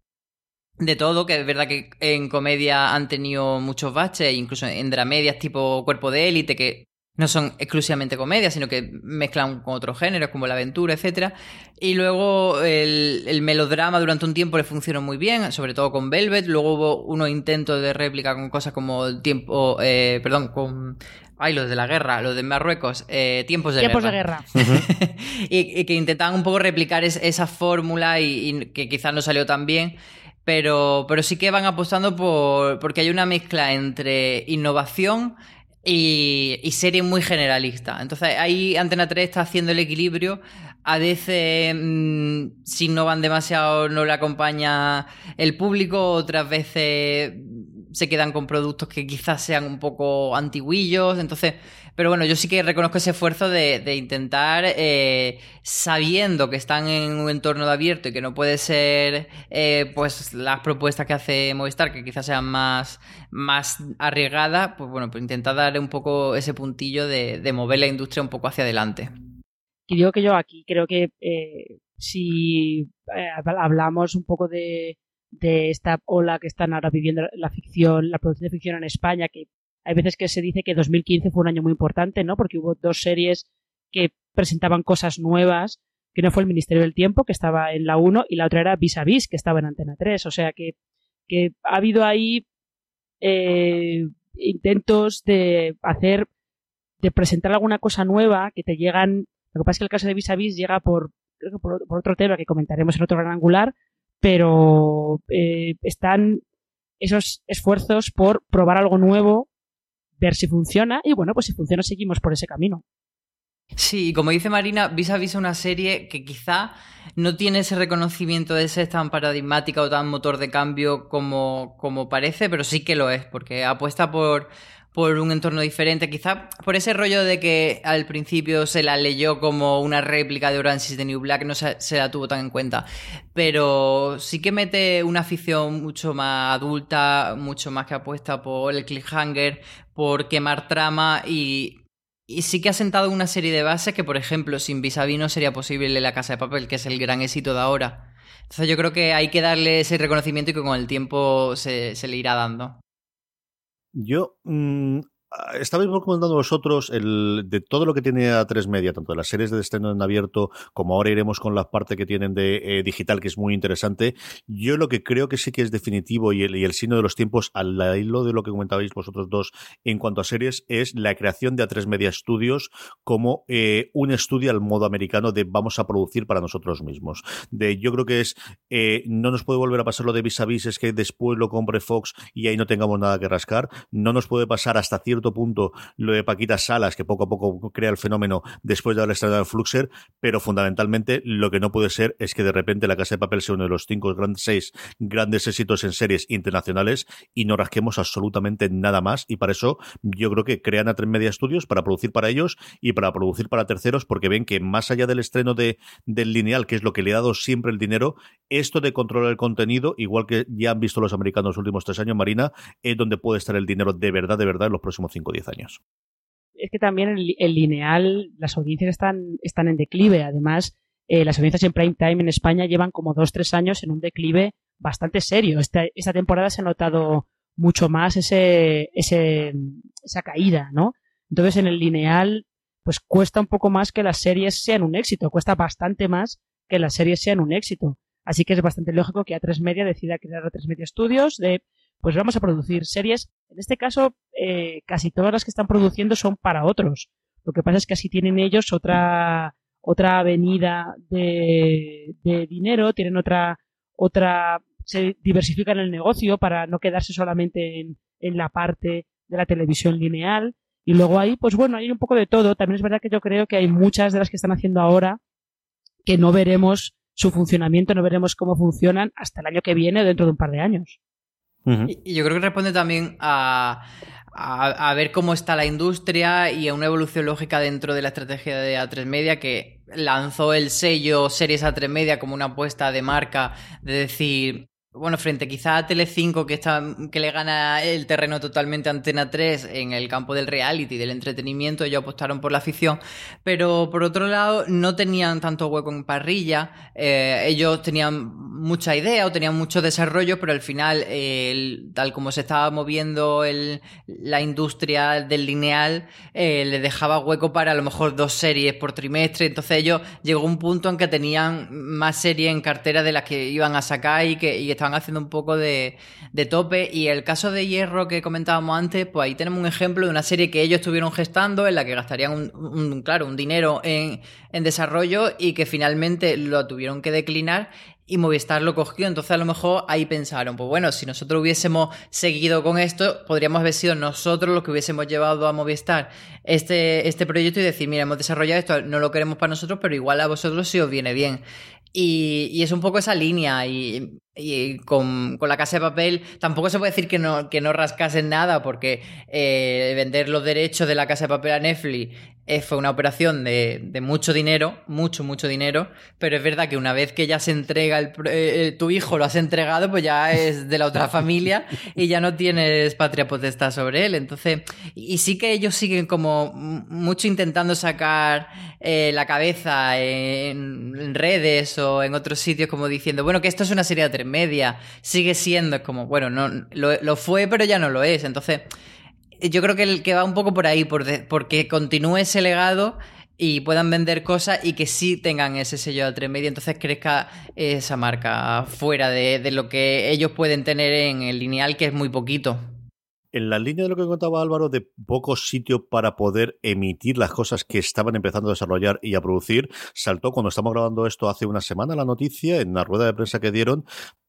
[SPEAKER 6] de todo, que es verdad que en comedia han tenido muchos baches, incluso en dramedias tipo Cuerpo de Élite, que no son exclusivamente comedias, sino que mezclan con otros géneros como la aventura, etc. Y luego el, melodrama durante un tiempo le funcionó muy bien, sobre todo con Velvet. Luego hubo unos intentos de réplica con cosas como el tiempo, eh, perdón, con Ay, los de la guerra, los de Marruecos, eh, tiempos de
[SPEAKER 5] tiempos
[SPEAKER 6] guerra.
[SPEAKER 5] de guerra. (laughs)
[SPEAKER 6] y, que intentaban un poco replicar esa fórmula y, que quizás no salió tan bien. Pero, pero sí que van apostando por. porque hay una mezcla entre innovación y, serie muy generalista. Entonces ahí Antena 3 está haciendo el equilibrio. A veces, mm, si no van demasiado, no le acompaña el público. Otras veces se quedan con productos que quizás sean un poco antiguillos. Entonces, pero bueno, yo sí que reconozco ese esfuerzo de, intentar, eh, sabiendo que están en un entorno de abierto y que no puede ser eh, pues las propuestas que hace Movistar, que quizás sean más, más arriesgadas, pues bueno, pues intentar dar un poco ese puntillo de, mover la industria un poco hacia adelante.
[SPEAKER 5] Y digo que yo aquí creo que eh, si hablamos un poco de, de esta ola que están ahora viviendo la ficción, la producción de ficción en España, que hay veces que se dice que 2015 fue un año muy importante, ¿no? Porque hubo dos series que presentaban cosas nuevas, que no fue el Ministerio del Tiempo, que estaba en la 1, y la otra era Vis a Vis, que estaba en Antena 3. O sea que, que ha habido ahí eh, intentos de hacer, de presentar alguna cosa nueva que te llegan. Lo que pasa es que el caso de Vis a Vis llega por, creo que por, otro tema que comentaremos en otro gran angular, pero eh, están esos esfuerzos por probar algo nuevo ver si funciona y bueno, pues si funciona seguimos por ese camino.
[SPEAKER 6] Sí, como dice Marina, Vis a Vis una serie que quizá no tiene ese reconocimiento de ser tan paradigmática o tan motor de cambio como, como parece, pero sí que lo es, porque apuesta por, por un entorno diferente, quizá por ese rollo de que al principio se la leyó como una réplica de Orange is the New Black, no se, la tuvo tan en cuenta, pero sí que mete una afición mucho más adulta, mucho más que apuesta por el cliffhanger, por quemar trama y, sí que ha sentado una serie de bases que, por ejemplo, sin Vis no sería posible La Casa de Papel, que es el gran éxito de ahora. Entonces yo creo que hay que darle ese reconocimiento y que con el tiempo se le irá dando.
[SPEAKER 4] Yo mm, Ah, estabais comentando vosotros el, de todo lo que tiene a tres media, tanto de las series de estreno en abierto, como ahora iremos con la parte que tienen de eh, digital, que es muy interesante. Yo lo que creo que sí que es definitivo y el, signo de los tiempos, al hilo de lo que comentabais vosotros dos en cuanto a series, es la creación de a tres media estudios como eh, un estudio al modo americano de vamos a producir para nosotros mismos. De, yo creo que es, eh, no nos puede volver a pasar lo de vis a vis, es que después lo compre Fox y ahí no tengamos nada que rascar. No nos puede pasar hasta cierto punto lo de Paquita Salas, que poco a poco crea el fenómeno después de haber estrenado en Fluxer, pero fundamentalmente lo que no puede ser es que de repente La Casa de Papel sea uno de los cinco grandes, seis grandes éxitos en series internacionales y no rasquemos absolutamente nada más. Y para eso yo creo que crean a tres media estudios para producir para ellos y para producir para terceros, porque ven que más allá del estreno de, del lineal, que es lo que le ha dado siempre el dinero, esto de controlar el contenido, igual que ya han visto los americanos los últimos tres años, Marina, es donde puede estar el dinero de verdad, de verdad en los próximos 5 o 10 años.
[SPEAKER 5] Es que también el, lineal, las audiencias están, están en declive. Además, eh, las audiencias en prime time en España llevan como 2-3 años en un declive bastante serio. Esta, esta temporada se ha notado mucho más ese, ese, esa caída, ¿no? Entonces, en el lineal, pues cuesta un poco más que las series sean un éxito. Cuesta bastante más que las series sean un éxito. Así que es bastante lógico que A3 Media decida crear A3 Media Studios de pues vamos a producir series. En este caso, eh, casi todas las que están produciendo son para otros. Lo que pasa es que así tienen ellos otra, otra avenida de, de dinero, tienen otra, otra, se diversifican el negocio para no quedarse solamente en, en la parte de la televisión lineal. Y luego ahí, pues bueno, hay un poco de todo. También es verdad que yo creo que hay muchas de las que están haciendo ahora que no veremos su funcionamiento, no veremos cómo funcionan hasta el año que viene o dentro de un par de años.
[SPEAKER 6] Y yo creo que responde también a, a, ver cómo está la industria y a una evolución lógica dentro de la estrategia de A3 Media que lanzó el sello Series A3 Media como una apuesta de marca de decir bueno, frente quizá a Telecinco que que le gana el terreno totalmente a Antena 3 en el campo del reality, del entretenimiento, ellos apostaron por la ficción, pero por otro lado no tenían tanto hueco en parrilla, eh, ellos tenían mucha idea o tenían mucho desarrollo, pero al final, tal como se estaba moviendo la industria del lineal, eh, le dejaba hueco para a lo mejor dos series por trimestre, entonces ellos llegó un punto en que tenían más series en cartera de las que iban a sacar y que y estaban haciendo un poco de, tope. Y el caso de Hierro que comentábamos antes, pues ahí tenemos un ejemplo de una serie que ellos estuvieron gestando, en la que gastarían un, claro, un dinero en, desarrollo y que finalmente lo tuvieron que declinar y Movistar lo cogió. Entonces a lo mejor ahí pensaron, pues bueno, si nosotros hubiésemos seguido con esto, podríamos haber sido nosotros los que hubiésemos llevado a Movistar este, este proyecto y decir, mira, hemos desarrollado esto, no lo queremos para nosotros, pero igual a vosotros si os viene bien. Y, y es un poco esa línea y, y con, con, la casa de papel tampoco se puede decir que no, que no rascasen nada porque eh, vender los derechos de la casa de papel a Netflix eh, fue una operación de, de, mucho dinero, mucho, mucho dinero, pero es verdad que una vez que ya se entrega el, eh, tu hijo lo has entregado, pues ya es de la otra familia y ya no tienes patria potestad sobre él. Entonces, y sí que ellos siguen como mucho intentando sacar eh, la cabeza en, en, redes o en otros sitios como diciendo, bueno, que esto es una serie de tres media, sigue siendo como, bueno, no lo, fue, pero ya no lo es. Entonces, yo creo que, el, que va un poco por ahí, por porque continúe ese legado y puedan vender cosas y que sí tengan ese sello de tres media, entonces crezca esa marca fuera de, de lo que ellos pueden tener en el lineal, que es muy poquito
[SPEAKER 4] en la línea de lo que contaba Álvaro, de pocos sitios para poder emitir las cosas que estaban empezando a desarrollar y a producir, saltó cuando estamos grabando esto hace una semana la noticia en la rueda de prensa que dieron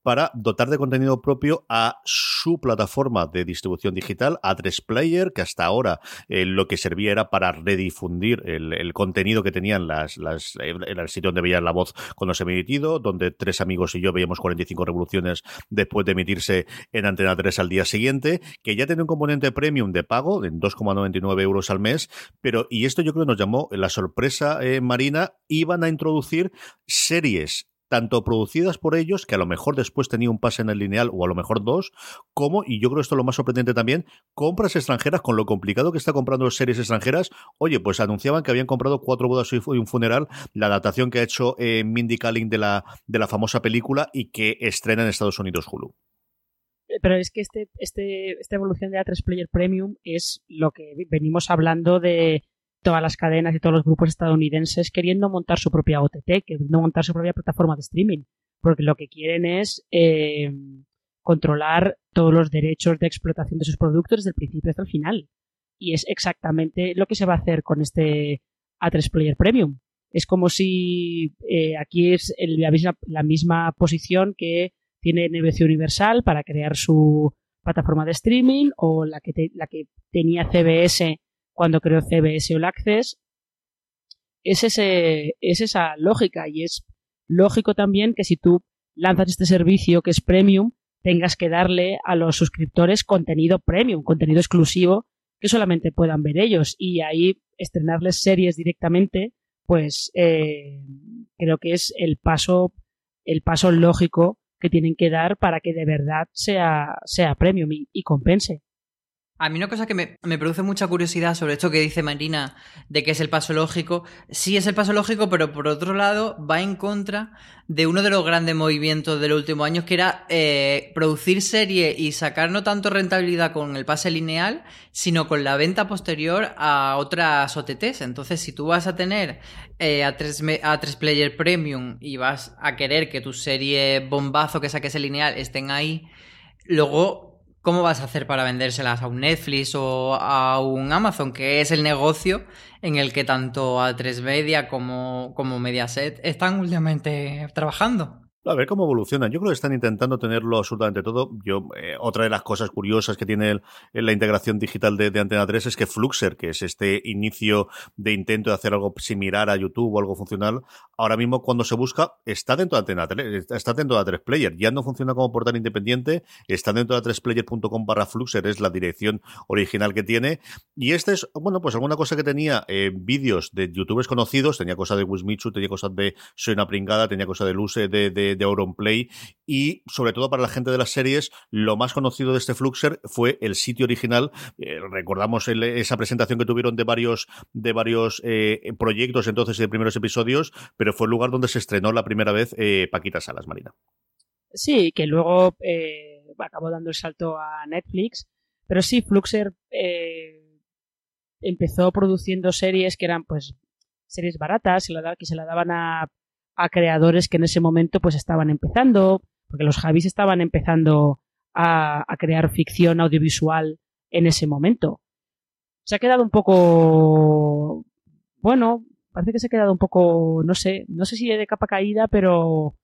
[SPEAKER 4] para dotar de contenido propio a su plataforma de distribución digital, A3 Player, que hasta ahora eh, lo que servía era para redifundir el, contenido que tenían las, el sitio donde veían la voz cuando se ha emitido, donde tres amigos y yo veíamos 45 revoluciones después de emitirse en Antena 3 al día siguiente, que ya tiene un componente premium de pago en 2,99 euros al mes, pero, y esto yo creo que nos llamó la sorpresa eh, marina, iban a introducir series tanto producidas por ellos, que a lo mejor después tenía un pase en el lineal o a lo mejor dos, como, y yo creo esto es lo más sorprendente también, compras extranjeras, con lo complicado que está comprando series extranjeras, oye, pues anunciaban que habían comprado cuatro bodas y un funeral, la adaptación que ha hecho eh, Mindy Kaling de la, de la famosa película y que estrena en Estados Unidos Hulu.
[SPEAKER 5] Pero es que este, este, esta evolución de A3 Player Premium es lo que venimos hablando de todas las cadenas y todos los grupos estadounidenses queriendo montar su propia OTT, queriendo montar su propia plataforma de streaming, porque lo que quieren es eh, controlar todos los derechos de explotación de sus productos desde el principio hasta el final. Y es exactamente lo que se va a hacer con este A3 Player Premium. Es como si eh, aquí es la, misma, la misma posición que tiene NBC Universal para crear su plataforma de streaming o la que, te, la que tenía CBS cuando creó CBS All Access, es, ese, es esa lógica y es lógico también que si tú lanzas este servicio que es premium, tengas que darle a los suscriptores contenido premium, contenido exclusivo que solamente puedan ver ellos y ahí estrenarles series directamente, pues eh, creo que es el paso, el paso lógico que tienen que dar para que de verdad sea, sea premium y, y compense.
[SPEAKER 6] A mí una cosa que me, produce mucha curiosidad sobre esto que dice Marina de que es el paso lógico, sí es el paso lógico, pero por otro lado va en contra de uno de los grandes movimientos de los últimos años, que era eh, producir serie y sacar no tanto rentabilidad con el pase lineal, sino con la venta posterior a otras OTTs. Entonces, si tú vas a tener eh, a, tres, a tres player premium y vas a querer que tu serie bombazo que saques el lineal estén ahí, luego ¿cómo vas a hacer para vendérselas a un Netflix o a un Amazon, que es el negocio en el que tanto A3 Media como, como Mediaset están últimamente trabajando?
[SPEAKER 4] A ver cómo evolucionan. Yo creo que están intentando tenerlo absolutamente todo. Yo, eh, otra de las cosas curiosas que tiene la integración digital de, Antena 3 es que Fluxer, que es este inicio de intento de hacer algo similar a YouTube o algo funcional, ahora mismo cuando se busca está dentro de Antena 3, está dentro de A3 Player. Ya no funciona como portal independiente, está dentro de A3Player.com barra Fluxer, es la dirección original que tiene. Y este es, bueno, pues alguna cosa que tenía eh, vídeos de youtubers conocidos, tenía cosas de Wismichu, tenía cosas de Soy una pringada, tenía cosas de Luce, de de Auronplay y sobre todo para la gente de las series, lo más conocido de este Fluxer fue el sitio original. Eh, recordamos esa presentación que tuvieron de varios, de varios eh, proyectos entonces y de primeros episodios, pero fue el lugar donde se estrenó la primera vez eh, Paquita Salas, Marina.
[SPEAKER 5] Sí, que luego acabó dando el salto a Netflix, pero sí, Fluxer empezó produciendo series que eran pues series baratas, que se la daban a a creadores que en ese momento pues estaban empezando, porque los Javis estaban empezando a, crear ficción audiovisual en ese momento. Se ha quedado un poco, bueno, parece que se ha quedado un poco, no sé, no sé si de capa caída, pero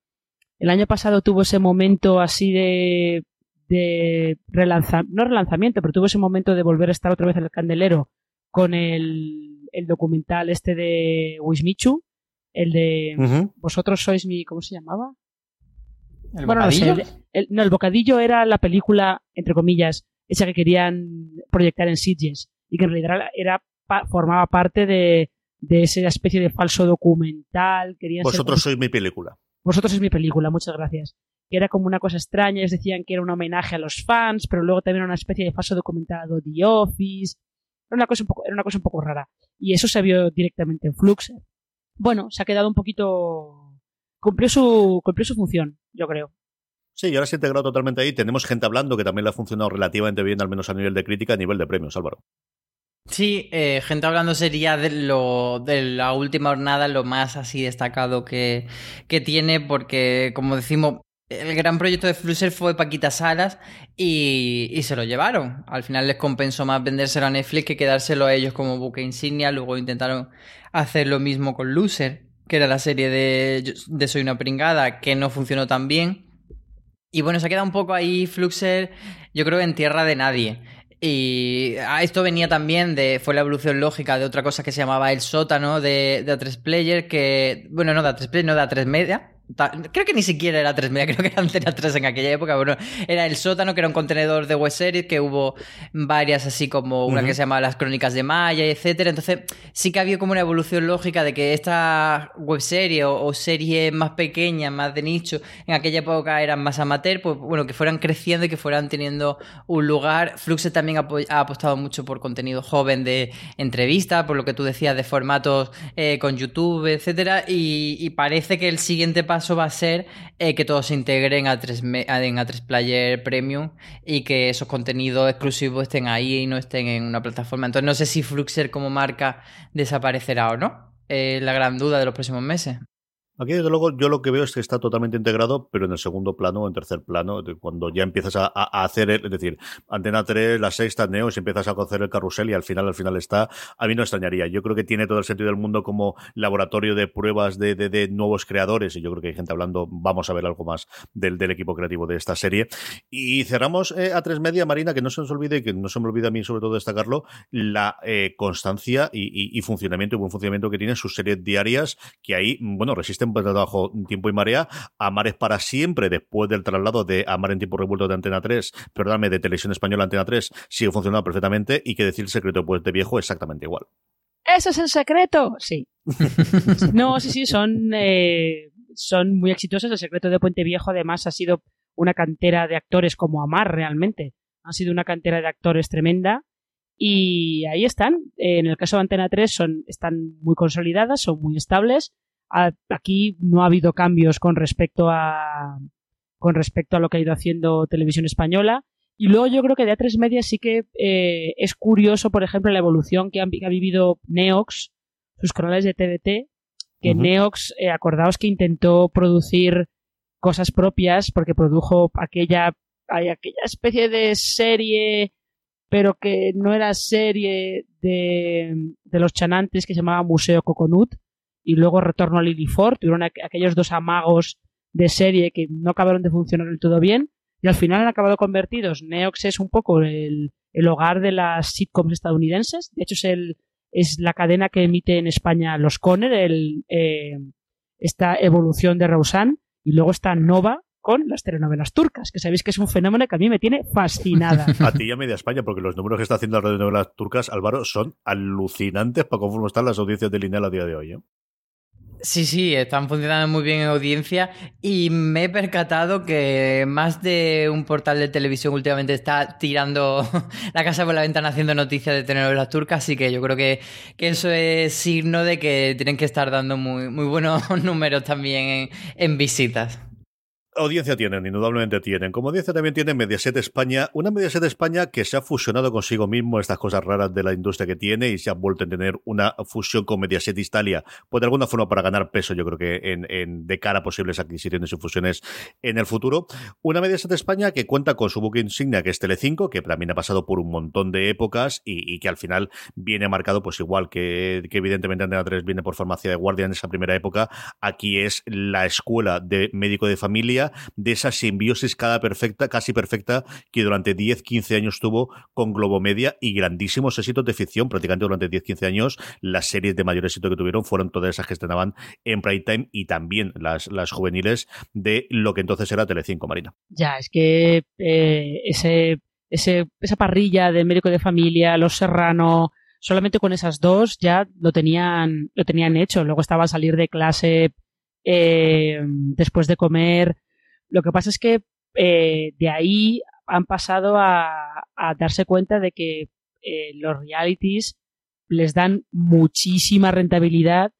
[SPEAKER 5] el año pasado tuvo ese momento así de, de no relanzamiento, pero tuvo ese momento de volver a estar otra vez en el candelero con el, el documental este de Wismichu, el de Vosotros sois mi. ¿Cómo se llamaba?
[SPEAKER 6] ¿El bueno, bocadillo?
[SPEAKER 5] No, el, no, el bocadillo era la película, entre comillas, esa que querían proyectar en Sitges y que en realidad era, formaba parte de, de esa especie de falso documental. Querían
[SPEAKER 4] Vosotros sois mi película.
[SPEAKER 5] Vosotros sois mi película, muchas gracias. Que era como una cosa extraña, ellos decían que era un homenaje a los fans, pero luego también era una especie de falso documental de The Office. Era una cosa un poco, era una cosa un poco rara. Y eso se vio directamente en Fluxer bueno, se ha quedado un poquito. Cumplió su, cumplió su función, yo creo.
[SPEAKER 4] Sí, y ahora se ha integrado totalmente ahí. Tenemos gente hablando que también le ha funcionado relativamente bien, al menos a nivel de crítica, a nivel de premios, Álvaro.
[SPEAKER 6] Sí, eh, gente hablando sería de, lo, de la última jornada lo más así destacado que, que tiene, porque como decimos, el gran proyecto de Flusser fue Paquita Salas y, y, se lo llevaron. Al final les compensó más vendérselo a Netflix que quedárselo a ellos como buque insignia. Luego intentaron hacer lo mismo con Loser, que era la serie de, Soy una pringada, que no funcionó tan bien. Y bueno, se ha quedado un poco ahí Fluxer, yo creo, en tierra de nadie. Y ah, esto venía también de. Fue la evolución lógica de otra cosa que se llamaba el sótano de, de A3 Player, que. Bueno, no de A3 Player, no de A3 Media, Creo que ni siquiera era 3 media, (laughs) creo que era Antena 3 en aquella época. Bueno, era el sótano, que era un contenedor de web series, que hubo varias así como una que se llamaba Las Crónicas de Maya, etcétera. Entonces, sí que había como una evolución lógica de que esta web serie o, series más pequeñas, más de nicho, en aquella época eran más amateur, pues bueno, que fueran creciendo y que fueran teniendo un lugar. Fluxe también ha, apostado mucho por contenido joven de entrevistas, por lo que tú decías, de formatos eh, con YouTube, etcétera. Y, y parece que el siguiente paso va a ser eh, que todos se integren a 3 en A3 Player Premium y que esos contenidos exclusivos estén ahí y no estén en una plataforma. Entonces no sé si Fluxer como marca desaparecerá o no. Es la gran duda de los próximos meses.
[SPEAKER 4] Aquí, desde luego, yo lo que veo es que está totalmente integrado, pero en el segundo plano o en tercer plano, cuando ya empiezas a, hacer, es decir, Antena 3, la sexta, Neo, si empiezas a hacer el carrusel y al final, al final está, a mí no extrañaría. Yo creo que tiene todo el sentido del mundo como laboratorio de pruebas de, nuevos creadores, y yo creo que hay gente hablando, vamos a ver algo más del, equipo creativo de esta serie. Y cerramos eh, a tres media, Marina, que no se nos olvide, y que no se me olvide a mí sobre todo destacarlo, la eh, constancia y, y, funcionamiento y buen funcionamiento que tienen sus series diarias, que ahí, bueno, resisten de trabajo tiempo y marea. Amar es para siempre, después del traslado de Amar en tiempo revuelto de Antena 3, perdóname, de Televisión Española Antena 3, sigue funcionando perfectamente y que decir el secreto pues, de viejo exactamente igual.
[SPEAKER 5] ¿Ese es el secreto? Sí. (laughs) no, sí, sí, son, eh, son muy exitosos. El secreto de Puente Viejo, además, ha sido una cantera de actores como Amar realmente. Ha sido una cantera de actores tremenda. Y ahí están. En el caso de Antena 3 son, están muy consolidadas, son muy estables aquí no ha habido cambios con respecto a con respecto a lo que ha ido haciendo Televisión Española. Y luego yo creo que de A3 Media sí que eh, es curioso, por ejemplo, la evolución que, ha vivido Neox, sus canales de TDT, que Neox, eh, acordaos que intentó producir cosas propias porque produjo aquella hay aquella especie de serie, pero que no era serie de, de los chanantes que se llamaba Museo Coconut, y luego Retorno a Lillifort, tuvieron aquellos dos amagos de serie que no acabaron de funcionar del todo bien, y al final han acabado convertidos. Neox es un poco el, el hogar de las sitcoms estadounidenses, de hecho es el es la cadena que emite en España los Conner, el, eh, esta evolución de Roseanne, y luego está Nova con las telenovelas turcas, que sabéis que es un fenómeno que a mí me tiene fascinada. (laughs)
[SPEAKER 4] a ti y a media España, porque los números que está haciendo las telenovelas turcas, Álvaro, son alucinantes para cómo están las audiencias de Linel a día de hoy. ¿eh?
[SPEAKER 6] Sí, sí, están funcionando muy bien en audiencia y me he percatado que más de un portal de televisión últimamente está tirando (laughs) la casa por la ventana haciendo noticias de telenovelas turcas, así que yo creo que, eso es signo de que tienen que estar dando muy, muy buenos (laughs) números también en visitas.
[SPEAKER 4] Audiencia tienen, indudablemente tienen. Como audiencia también tiene Mediaset España, una Mediaset España que se ha fusionado consigo mismo estas cosas raras de la industria que tiene y se ha vuelto a tener una fusión con Mediaset Italia, pues de alguna forma para ganar peso, yo creo que en, de cara a posibles adquisiciones y fusiones en el futuro. Una Mediaset España que cuenta con su book insignia que es Telecinco, que también ha pasado por un montón de épocas y, que al final viene marcado, pues igual que, que evidentemente Antena 3 viene por farmacia de guardia en esa primera época, aquí es la escuela de médico de familia de esa simbiosis cada perfecta, casi perfecta que durante 10-15 años tuvo con Globomedia y grandísimos éxitos de ficción. Prácticamente durante 10-15 años las series de mayor éxito que tuvieron fueron todas esas que estrenaban en prime time y también las, las juveniles de lo que entonces era Telecinco, Marina.
[SPEAKER 5] Ya, es que eh, ese, ese, esa parrilla de médico de familia, Los Serrano, solamente con esas dos ya lo tenían, lo tenían hecho. Luego estaba salir de clase eh, después de comer, lo que pasa es que eh, de ahí han pasado a, darse cuenta de que eh, los realities les dan muchísima rentabilidad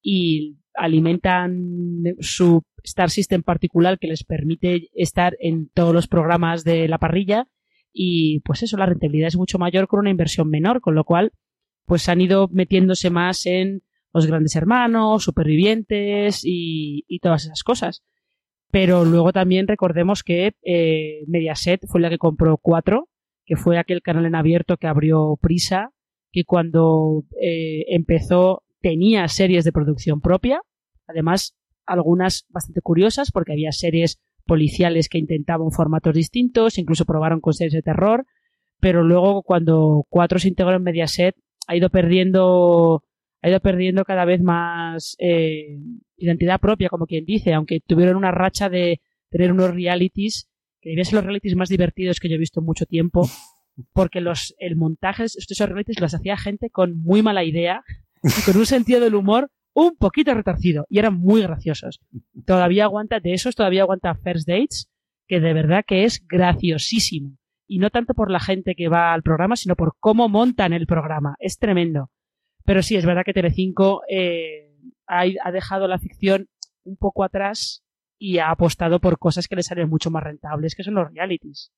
[SPEAKER 5] y alimentan su Star System particular que les permite estar en todos los programas de la parrilla y pues eso, la rentabilidad es mucho mayor con una inversión menor, con lo cual pues han ido metiéndose más en los grandes hermanos, supervivientes y todas esas cosas. Pero luego también recordemos que eh, Mediaset fue la que compró Cuatro, que fue aquel canal en abierto que abrió Prisa, que cuando eh, empezó tenía series de producción propia, además algunas bastante curiosas porque había series policiales que intentaban formatos distintos, incluso probaron con series de terror, pero luego cuando Cuatro se integró en Mediaset ha ido perdiendo ha ido perdiendo cada vez más eh, identidad propia, como quien dice, aunque tuvieron una racha de tener unos realities, que debían ser los realities más divertidos que yo he visto en mucho tiempo, porque los, el montaje de estos realities los hacía gente con muy mala idea y con un sentido del humor un poquito retorcido y eran muy graciosos. Todavía aguanta, de esos todavía aguanta First Dates, que de verdad que es graciosísimo. Y no tanto por la gente que va al programa, sino por cómo montan el programa. Es tremendo. Pero sí, es verdad que Telecinco eh, ha, dejado la ficción un poco atrás y ha apostado por cosas que le salen mucho más rentables, que son los realities.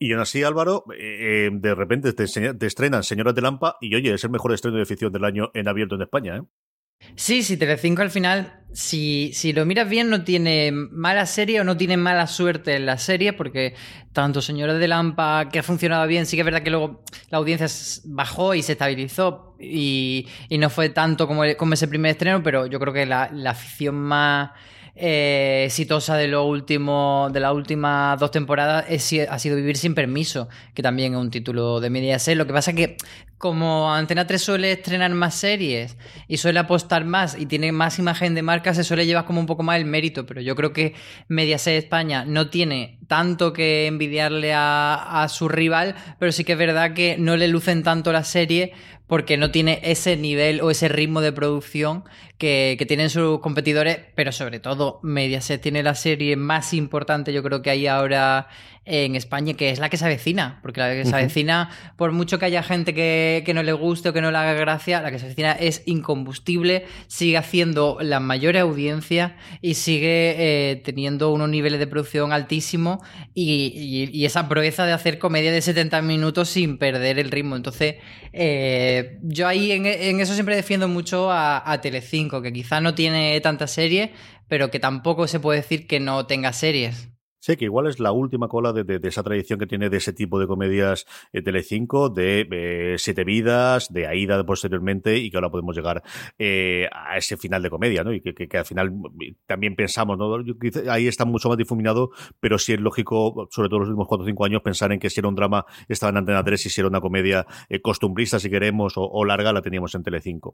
[SPEAKER 4] Y aún así, Álvaro, eh, eh, de repente te, te, estrenan Señoras de Lampa y oye, es el mejor estreno de ficción del año en abierto en España, ¿eh?
[SPEAKER 6] Sí, sí, Telecinco al final, si, si lo miras bien, no tiene mala serie o no tiene mala suerte en la serie, porque tanto Señores de Lampa, que ha funcionado bien, sí que es verdad que luego la audiencia bajó y se estabilizó y, no fue tanto como, como, ese primer estreno, pero yo creo que la, la afición más eh, exitosa de lo último, de las últimas dos temporadas ha sido Vivir sin permiso, que también es un título de Mediaset. Lo que pasa es que como Antena 3 suele estrenar más series y suele apostar más y tiene más imagen de marca, se suele llevar como un poco más el mérito, pero yo creo que Mediaset España no tiene tanto que envidiarle a, su rival, pero sí que es verdad que no le lucen tanto la serie porque no tiene ese nivel o ese ritmo de producción que, tienen sus competidores, pero sobre todo Mediaset tiene la serie más importante yo creo que hay ahora en España, que es la que se avecina, porque la que se avecina, por mucho que haya gente que, no le guste o que no le haga gracia, la que se avecina es incombustible, sigue haciendo la mayor audiencia y sigue eh, teniendo unos niveles de producción altísimos y, esa proeza de hacer comedia de 70 minutos sin perder el ritmo. Entonces, eh, yo ahí en, eso siempre defiendo mucho a, a Telecinco, que quizá no tiene tanta serie, pero que tampoco se puede decir que no tenga series.
[SPEAKER 4] Sí, que igual es la última cola de, esa tradición que tiene de ese tipo de comedias eh, Telecinco, de eh, Siete Vidas, de Aida posteriormente, y que ahora podemos llegar eh, a ese final de comedia, ¿no? Y que, al final también pensamos, ¿no? ahí está mucho más difuminado, pero sí es lógico, sobre todo los últimos cuatro o cinco años, pensar en que si era un drama estaba en Antena 3 y si era una comedia costumbrista, si queremos, o, larga, la teníamos en Telecinco.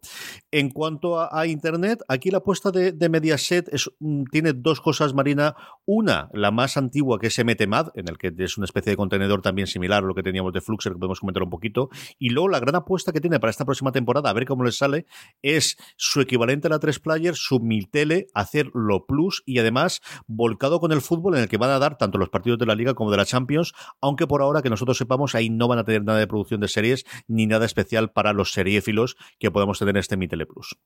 [SPEAKER 4] En cuanto a, Internet, aquí la apuesta de, de Mediaset es, mm, tiene dos cosas, Marina. Una, la más antigua que es MTMAD, en el que es una especie de contenedor también similar a lo que teníamos de Fluxer, que podemos comentar un poquito. Y luego la gran apuesta que tiene para esta próxima temporada, a ver cómo les sale, es su equivalente a la 3 Player, su Miltele, hacerlo plus y además volcado con el fútbol en el que van a dar tanto los partidos de la Liga como de la Champions, aunque por ahora que nosotros sepamos ahí no van a tener nada de producción de series ni nada especial para los seriéfilos que podemos tener en este Miltele Plus.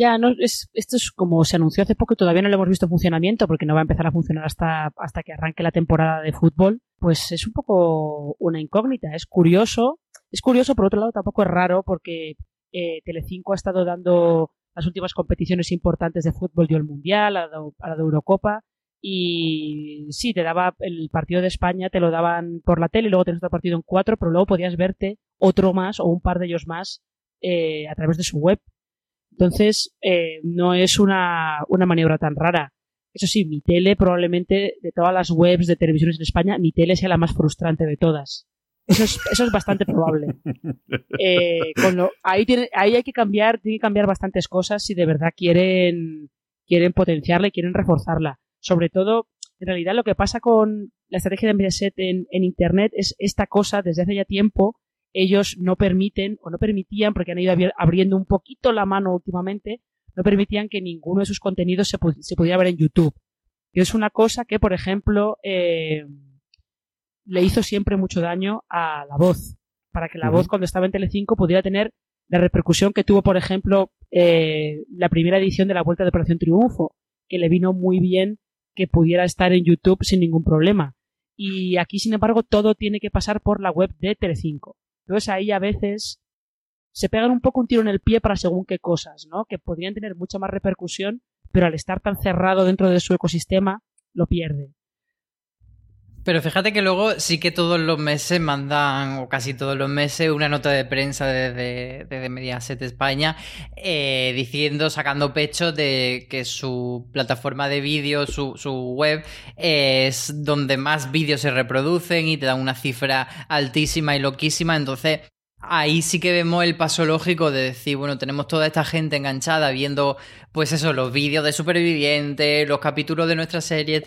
[SPEAKER 5] Ya, no, es, esto es como se anunció hace poco y todavía no lo hemos visto en funcionamiento porque no va a empezar a funcionar hasta, hasta que arranque la temporada de fútbol. Pues es un poco una incógnita. Es curioso. Es curioso, por otro lado, tampoco es raro porque eh, Telecinco ha estado dando las últimas competiciones importantes de fútbol, dio el Mundial, a la, de Eurocopa. Y sí, te daba el partido de España, te lo daban por la tele y luego tenías otro partido en cuatro, pero luego podías verte otro más o un par de ellos más eh, a través de su web. Entonces, eh, no es una, una maniobra tan rara. Eso sí, mi tele probablemente, de todas las webs de televisiones en España, mi tele sea la más frustrante de todas. Eso es, eso es bastante probable. (laughs) Eh, con lo, ahí, tiene, ahí hay que cambiar, tiene que cambiar bastantes cosas si de verdad quieren, quieren potenciarla y quieren reforzarla. Sobre todo, en realidad lo que pasa con la estrategia de Mediaset en, en Internet es esta cosa desde hace ya tiempo ellos no permiten o no permitían, porque han ido abriendo un poquito la mano últimamente, no permitían que ninguno de sus contenidos se, pudiera ver en YouTube. Y es una cosa que, por ejemplo, eh, le hizo siempre mucho daño a la voz, para que la voz cuando estaba en Telecinco pudiera tener la repercusión que tuvo, por ejemplo, eh, la primera edición de la Vuelta de Operación Triunfo, que le vino muy bien que pudiera estar en YouTube sin ningún problema. Y aquí, sin embargo, todo tiene que pasar por la web de Telecinco. Entonces ahí a veces se pegan un poco un tiro en el pie para según qué cosas, ¿no? Que podrían tener mucha más repercusión, pero al estar tan cerrado dentro de su ecosistema, lo pierde.
[SPEAKER 6] Pero fíjate que luego sí que todos los meses mandan, o casi todos los meses, una nota de prensa desde, desde Mediaset España eh, diciendo, sacando pecho de que su plataforma de vídeo, su, su web, es donde más vídeos se reproducen y te dan una cifra altísima y loquísima. Entonces, Ahí sí que vemos el paso lógico de decir, bueno, tenemos toda esta gente enganchada viendo, pues eso, los vídeos de supervivientes, los capítulos de nuestra serie,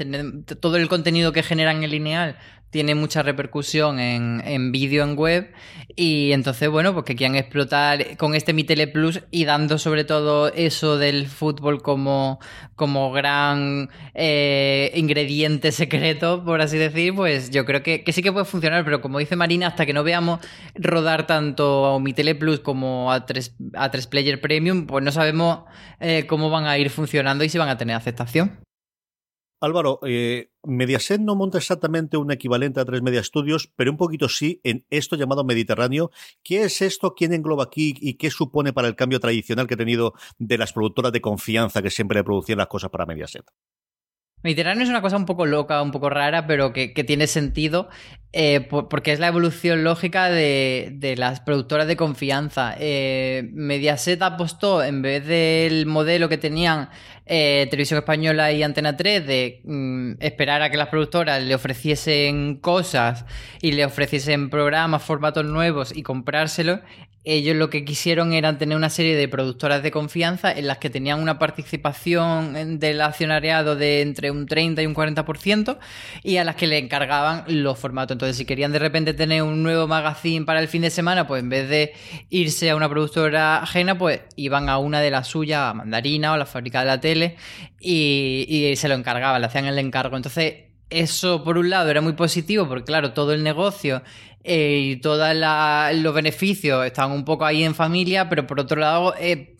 [SPEAKER 6] todo el contenido que generan en lineal tiene mucha repercusión en, en vídeo en web y entonces, bueno, pues que quieran explotar con este Mi Tele Plus y dando sobre todo eso del fútbol como, como gran eh, ingrediente secreto, por así decir, pues yo creo que, que, sí que puede funcionar, pero como dice Marina, hasta que no veamos rodar tanto a Mi Tele Plus como a 3, a 3 Player Premium, pues no sabemos eh, cómo van a ir funcionando y si van a tener aceptación.
[SPEAKER 4] Álvaro, eh, Mediaset no monta exactamente un equivalente a tres media studios, pero un poquito sí en esto llamado Mediterráneo. ¿Qué es esto? ¿Quién engloba aquí? ¿Y qué supone para el cambio tradicional que ha tenido de las productoras de confianza que siempre producían las cosas para Mediaset?
[SPEAKER 6] Mediterráneo es una cosa un poco loca, un poco rara, pero que, tiene sentido eh, porque es la evolución lógica de, las productoras de confianza. Eh, Mediaset apostó, en vez del modelo que tenían eh, Televisión Española y Antena 3, de mm, esperar a que las productoras le ofreciesen cosas y le ofreciesen programas, formatos nuevos y comprárselo, ellos lo que quisieron era tener una serie de productoras de confianza en las que tenían una participación del accionariado de entre un 30 y un 40% y a las que le encargaban los formatos. Entonces, si querían de repente tener un nuevo magazine para el fin de semana, pues en vez de irse a una productora ajena, pues iban a una de las suyas, a Mandarina o a la fábrica de la tele, y, se lo encargaban, le hacían el encargo. Entonces, eso por un lado era muy positivo porque claro, todo el negocio eh, y todos los beneficios estaban un poco ahí en familia, pero por otro lado eh,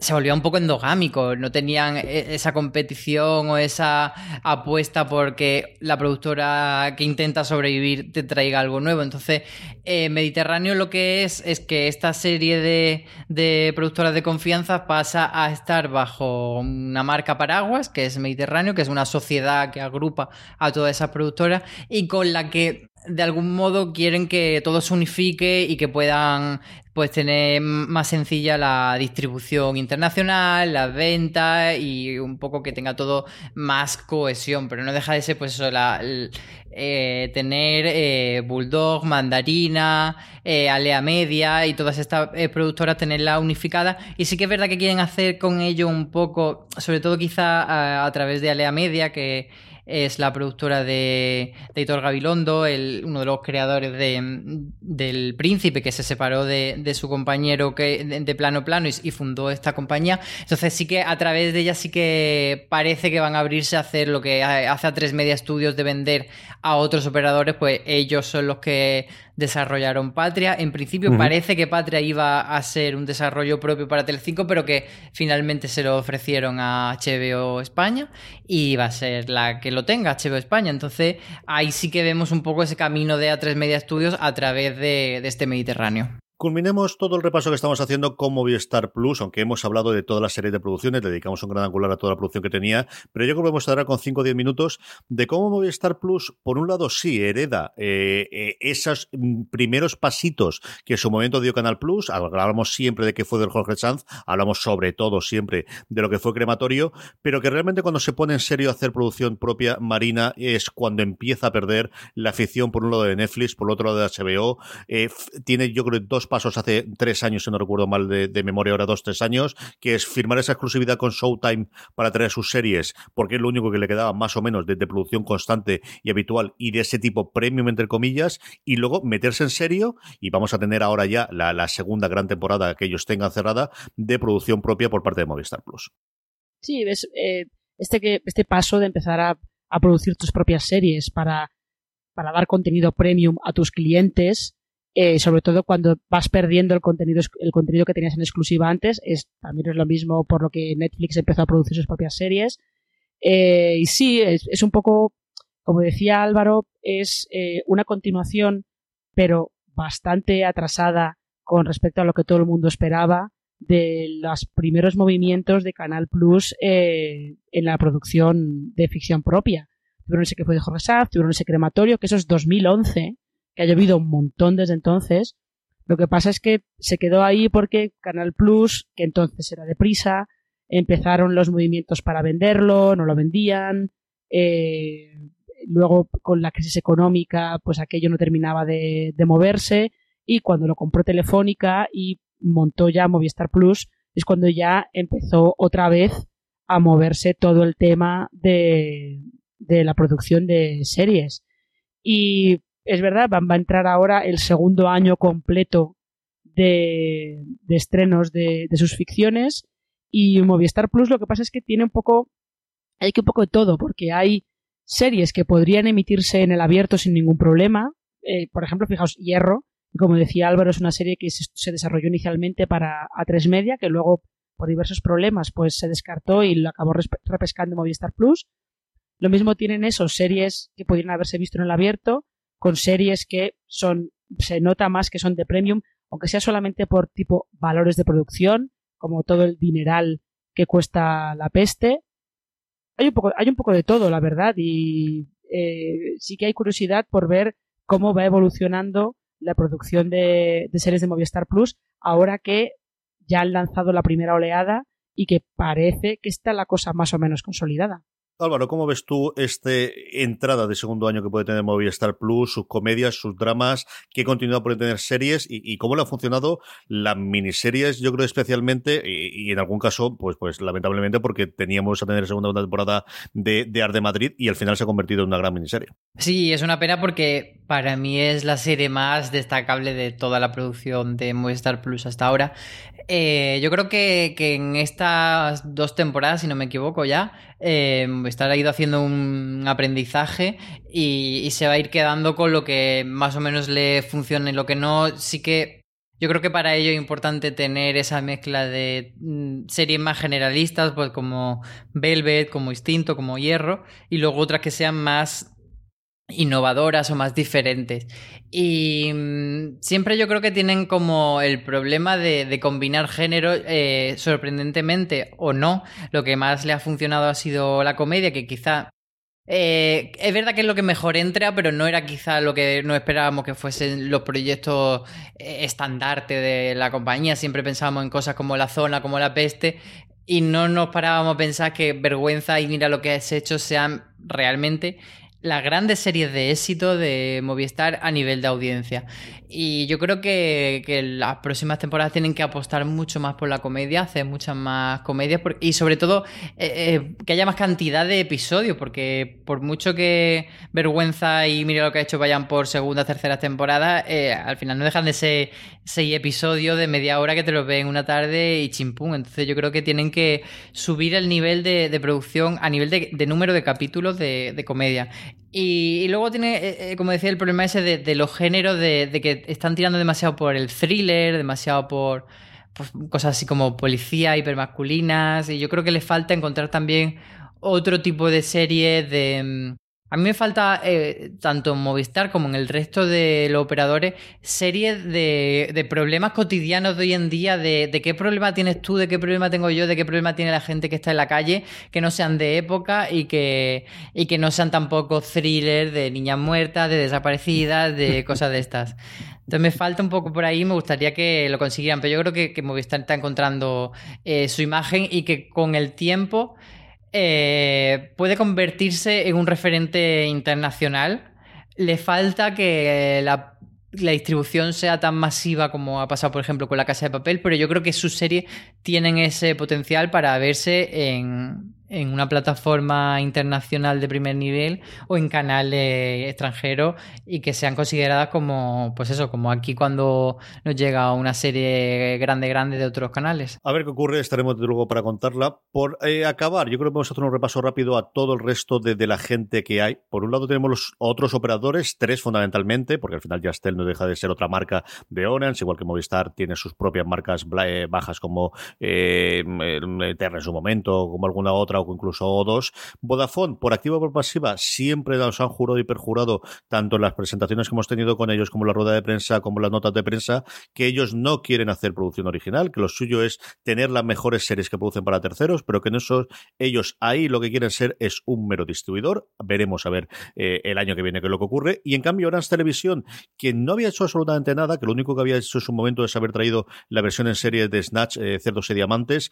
[SPEAKER 6] se volvía un poco endogámico, no tenían e, esa competición o esa apuesta porque la productora que intenta sobrevivir te traiga algo nuevo. Entonces, eh, Mediterráneo lo que es es que esta serie de, de, productoras de confianza pasa a estar bajo una marca paraguas, que es Mediterráneo, que es una sociedad que agrupa a todas esas productoras y con la que de algún modo quieren que todo se unifique y que puedan pues tener más sencilla la distribución internacional, las ventas y un poco que tenga todo más cohesión, pero no deja de ser pues la, eh, tener eh, Bulldog, Mandarina, eh, Alea Media y todas estas productoras tenerla unificada. Y sí que es verdad que quieren hacer con ello un poco, sobre todo quizá a, a través de Alea Media que es la productora de, de Hitor Gabilondo, el, uno de los creadores de, del Príncipe, que se separó de, de su compañero que, de, Plano Plano y, fundó esta compañía. Entonces sí que a través de ella sí que parece que van a abrirse a hacer lo que hace a tres media estudios de vender a otros operadores, pues ellos son los que desarrollaron Patria. En principio parece que Patria iba a ser un desarrollo propio para Telecinco, pero que finalmente se lo ofrecieron a HBO España y va a ser la que lo tenga, HBO España. Entonces ahí sí que vemos un poco ese camino de A3 Media Studios a través de, de este Mediterráneo.
[SPEAKER 4] Culminemos todo el repaso que estamos haciendo con Movistar Plus, aunque hemos hablado de toda la serie de producciones, dedicamos un gran angular a toda la producción que tenía, pero yo creo que vamos a dar con 5 o 10 minutos de cómo Movistar Plus, por un lado, sí hereda eh, eh, esos primeros pasitos que en su momento dio Canal Plus, hablamos siempre de que fue del Jorge Sanz, hablamos sobre todo siempre de lo que fue Crematorio, pero que realmente cuando se pone en serio a hacer producción propia marina es cuando empieza a perder la afición por un lado de Netflix, por otro lado de HBO, eh, tiene yo creo dos pasos hace tres años, si no recuerdo mal de, memoria, ahora dos, tres años, que es firmar esa exclusividad con Showtime para traer sus series, porque es lo único que le quedaba más o menos de, producción constante y habitual y de ese tipo premium, entre comillas, y luego meterse en serio, y vamos a tener ahora ya la, segunda gran temporada que ellos tengan cerrada de producción propia por parte de Movistar Plus.
[SPEAKER 5] Sí, ves, eh, este, que, este paso de empezar a, a producir tus propias series para, para dar contenido premium a tus clientes, eh, sobre todo cuando vas perdiendo el contenido, el contenido que tenías en exclusiva antes. Es, también es lo mismo por lo que Netflix empezó a producir sus propias series. Eh, y sí, es, un poco, como decía Álvaro, es eh, una continuación, pero bastante atrasada con respecto a lo que todo el mundo esperaba de los primeros movimientos de Canal Plus en la producción de ficción propia. Tuvieron ese que fue de Jorge tuvieron ese crematorio, que eso es 2011, que ha llovido un montón desde entonces. Lo que pasa es que se quedó ahí porque Canal Plus, que entonces era deprisa, empezaron los movimientos para venderlo, no lo vendían. Eh, luego, con la crisis económica, pues aquello no terminaba de, de moverse. Y cuando lo compró Telefónica y montó ya Movistar Plus, es cuando ya empezó otra vez a moverse todo el tema de, de la producción de series. Y es verdad, va, a entrar ahora el segundo año completo de, estrenos de, sus ficciones y Movistar Plus lo que pasa es que tiene un poco, hay que un poco de todo, porque hay series que podrían emitirse en el abierto sin ningún problema. Eh, por ejemplo, fijaos, Hierro, como decía Álvaro, es una serie que se, desarrolló inicialmente para A3 Media, que luego por diversos problemas pues se descartó y lo acabó repescando Movistar Plus. Lo mismo tienen esos series que podrían haberse visto en el abierto, con series que son, se nota más que son de premium, aunque sea solamente por tipo valores de producción, como todo el dineral que cuesta la peste. Hay un poco, hay un poco de todo, la verdad, y eh, sí que hay curiosidad por ver cómo va evolucionando la producción de, de series de Movistar Plus ahora que ya han lanzado la primera oleada y que parece que está la cosa más o menos consolidada.
[SPEAKER 4] Álvaro, ¿cómo ves tú esta entrada de segundo año que puede tener Movistar Plus, sus comedias, sus dramas, qué continuidad pueden tener series y, cómo le han funcionado las miniseries, yo creo especialmente, y, en algún caso, pues, pues lamentablemente porque teníamos a tener segunda temporada de, de Art de Madrid y al final se ha convertido en una gran miniserie.
[SPEAKER 6] Sí, es una pena porque para mí es la serie más destacable de toda la producción de Movistar Plus hasta ahora. Eh, yo creo que, en estas dos temporadas, si no me equivoco ya, eh, ha ido haciendo un aprendizaje y, se va a ir quedando con lo que más o menos le funciona y lo que no. Sí que Yo creo que para ello es importante tener esa mezcla de mm, series más generalistas, pues como Velvet, como Instinto, como Hierro, y luego otras que sean más innovadoras o más diferentes. Y mm, siempre yo creo que tienen como el problema de, combinar género eh, sorprendentemente o no. Lo que más le ha funcionado ha sido la comedia, que quizá... Eh, es verdad que es lo que mejor entra, pero no era quizá lo que no esperábamos que fuesen los proyectos eh, estandarte de la compañía. Siempre pensábamos en cosas como La Zona, como La Peste, y no nos parábamos a pensar que vergüenza y mira lo que has hecho sean realmente las grandes series de éxito de Movistar a nivel de audiencia. Y yo creo que, las próximas temporadas tienen que apostar mucho más por la comedia, hacer muchas más comedias y sobre todo eh, eh, que haya más cantidad de episodios, porque por mucho que Vergüenza y Mira lo que ha hecho vayan por segunda, tercera temporada, eh, al final no dejan de ser seis episodios de media hora que te los ven una tarde y chimpún. Entonces yo creo que tienen que subir el nivel de, producción a nivel de, número de capítulos de, de comedia. Y, luego tiene, eh, eh, como decía, el problema ese de, los géneros, de, que están tirando demasiado por el thriller, demasiado por pues, cosas así como policía, hipermasculinas, y yo creo que le falta encontrar también otro tipo de serie de, mm, a mí me falta, eh, tanto en Movistar como en el resto de los operadores, series de, problemas cotidianos de hoy en día, de, qué problema tienes tú, de qué problema tengo yo, de qué problema tiene la gente que está en la calle, que no sean de época y que, y que no sean tampoco thrillers de niñas muertas, de desaparecidas, de (laughs) cosas de estas. Entonces me falta un poco por ahí, me gustaría que lo consiguieran, pero yo creo que, Movistar está encontrando eh, su imagen y que con el tiempo eh, puede convertirse en un referente internacional. Le falta que la, la, distribución sea tan masiva como ha pasado, por ejemplo, con La Casa de Papel, pero yo creo que sus series tienen ese potencial para verse en, en una plataforma internacional de primer nivel o en canales extranjeros y que sean consideradas como, pues eso, como aquí cuando nos llega una serie grande, grande de otros canales.
[SPEAKER 4] A ver qué ocurre, estaremos de luego para contarla. Por eh, acabar, yo creo que vamos a hacer un repaso rápido a todo el resto de, la gente que hay. Por un lado tenemos los otros operadores, tres fundamentalmente, porque al final Yastel no deja de ser otra marca de Orange, igual que Movistar tiene sus propias marcas eh, bajas como eh, Terra en su momento, como alguna otra o incluso O2. Vodafone, por activa o por pasiva, siempre nos han jurado y perjurado, tanto en las presentaciones que hemos tenido con ellos, como en la rueda de prensa, como en las notas de prensa, que ellos no quieren hacer producción original, que lo suyo es tener las mejores series que producen para terceros, pero que en eso ellos ahí lo que quieren ser es un mero distribuidor. Veremos a ver eh, el año que viene qué es lo que ocurre. Y en cambio, Orange Televisión, que no había hecho absolutamente nada, que lo único que había hecho en su momento es haber traído la versión en serie de Snatch, eh, Cerdos y Diamantes,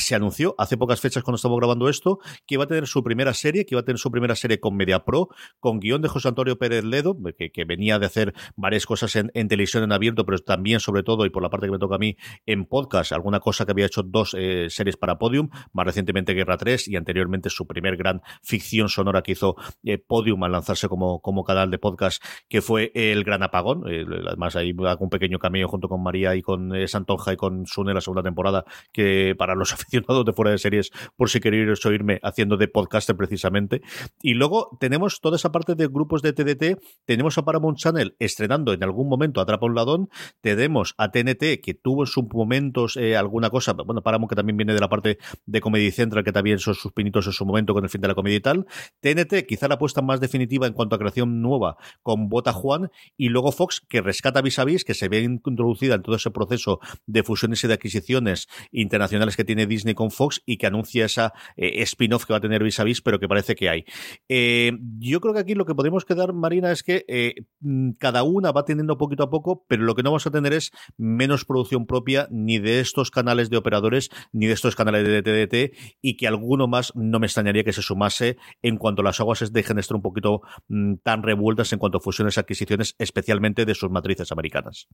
[SPEAKER 4] se anunció hace pocas fechas cuando estamos grabando esto que iba a tener su primera serie, que iba a tener su primera serie con Media Pro, con guion de José Antonio Pérez Ledo, que, venía de hacer varias cosas en, televisión en abierto, pero también, sobre todo, y por la parte que me toca a mí, en podcast, alguna cosa que había hecho dos eh, series para Podium, más recientemente Guerra 3 y anteriormente su primer gran ficción sonora que hizo eh, Podium al lanzarse como, como canal de podcast, que fue El Gran Apagón. Eh, además, ahí hago un pequeño cameo junto con María y con Santonja y con Sune la segunda temporada, que para los aficionados de fuera de series, por si queréis oírme haciendo de podcaster precisamente. Y luego tenemos toda esa parte de grupos de TDT, tenemos a Paramount Channel estrenando en algún momento Atrapa un ladón, tenemos a TNT que tuvo en sus momentos eh, alguna cosa, bueno, Paramount que también viene de la parte de Comedy Central, que también son sus pinitos en su momento con el fin de la comedia y tal. TNT, quizá la apuesta más definitiva en cuanto a creación nueva con Bota Juan, y luego Fox, que rescata Vis a Vis, que se ve introducida en todo ese proceso de fusiones y de adquisiciones internacionales que tiene Disney con Fox y que anuncia esa eh, spin-off que va a tener vis a vis, pero que parece que hay. Eh, yo creo que aquí lo que podemos quedar, Marina, es que eh, mm, cada una va teniendo poquito a poco, pero lo que no vamos a tener es menos producción propia ni de estos canales de operadores ni de estos canales de TDT y que alguno más no me extrañaría que se sumase en cuanto las aguas dejen de estar un poquito mm, tan revueltas en cuanto a fusiones y adquisiciones, especialmente de sus matrices americanas.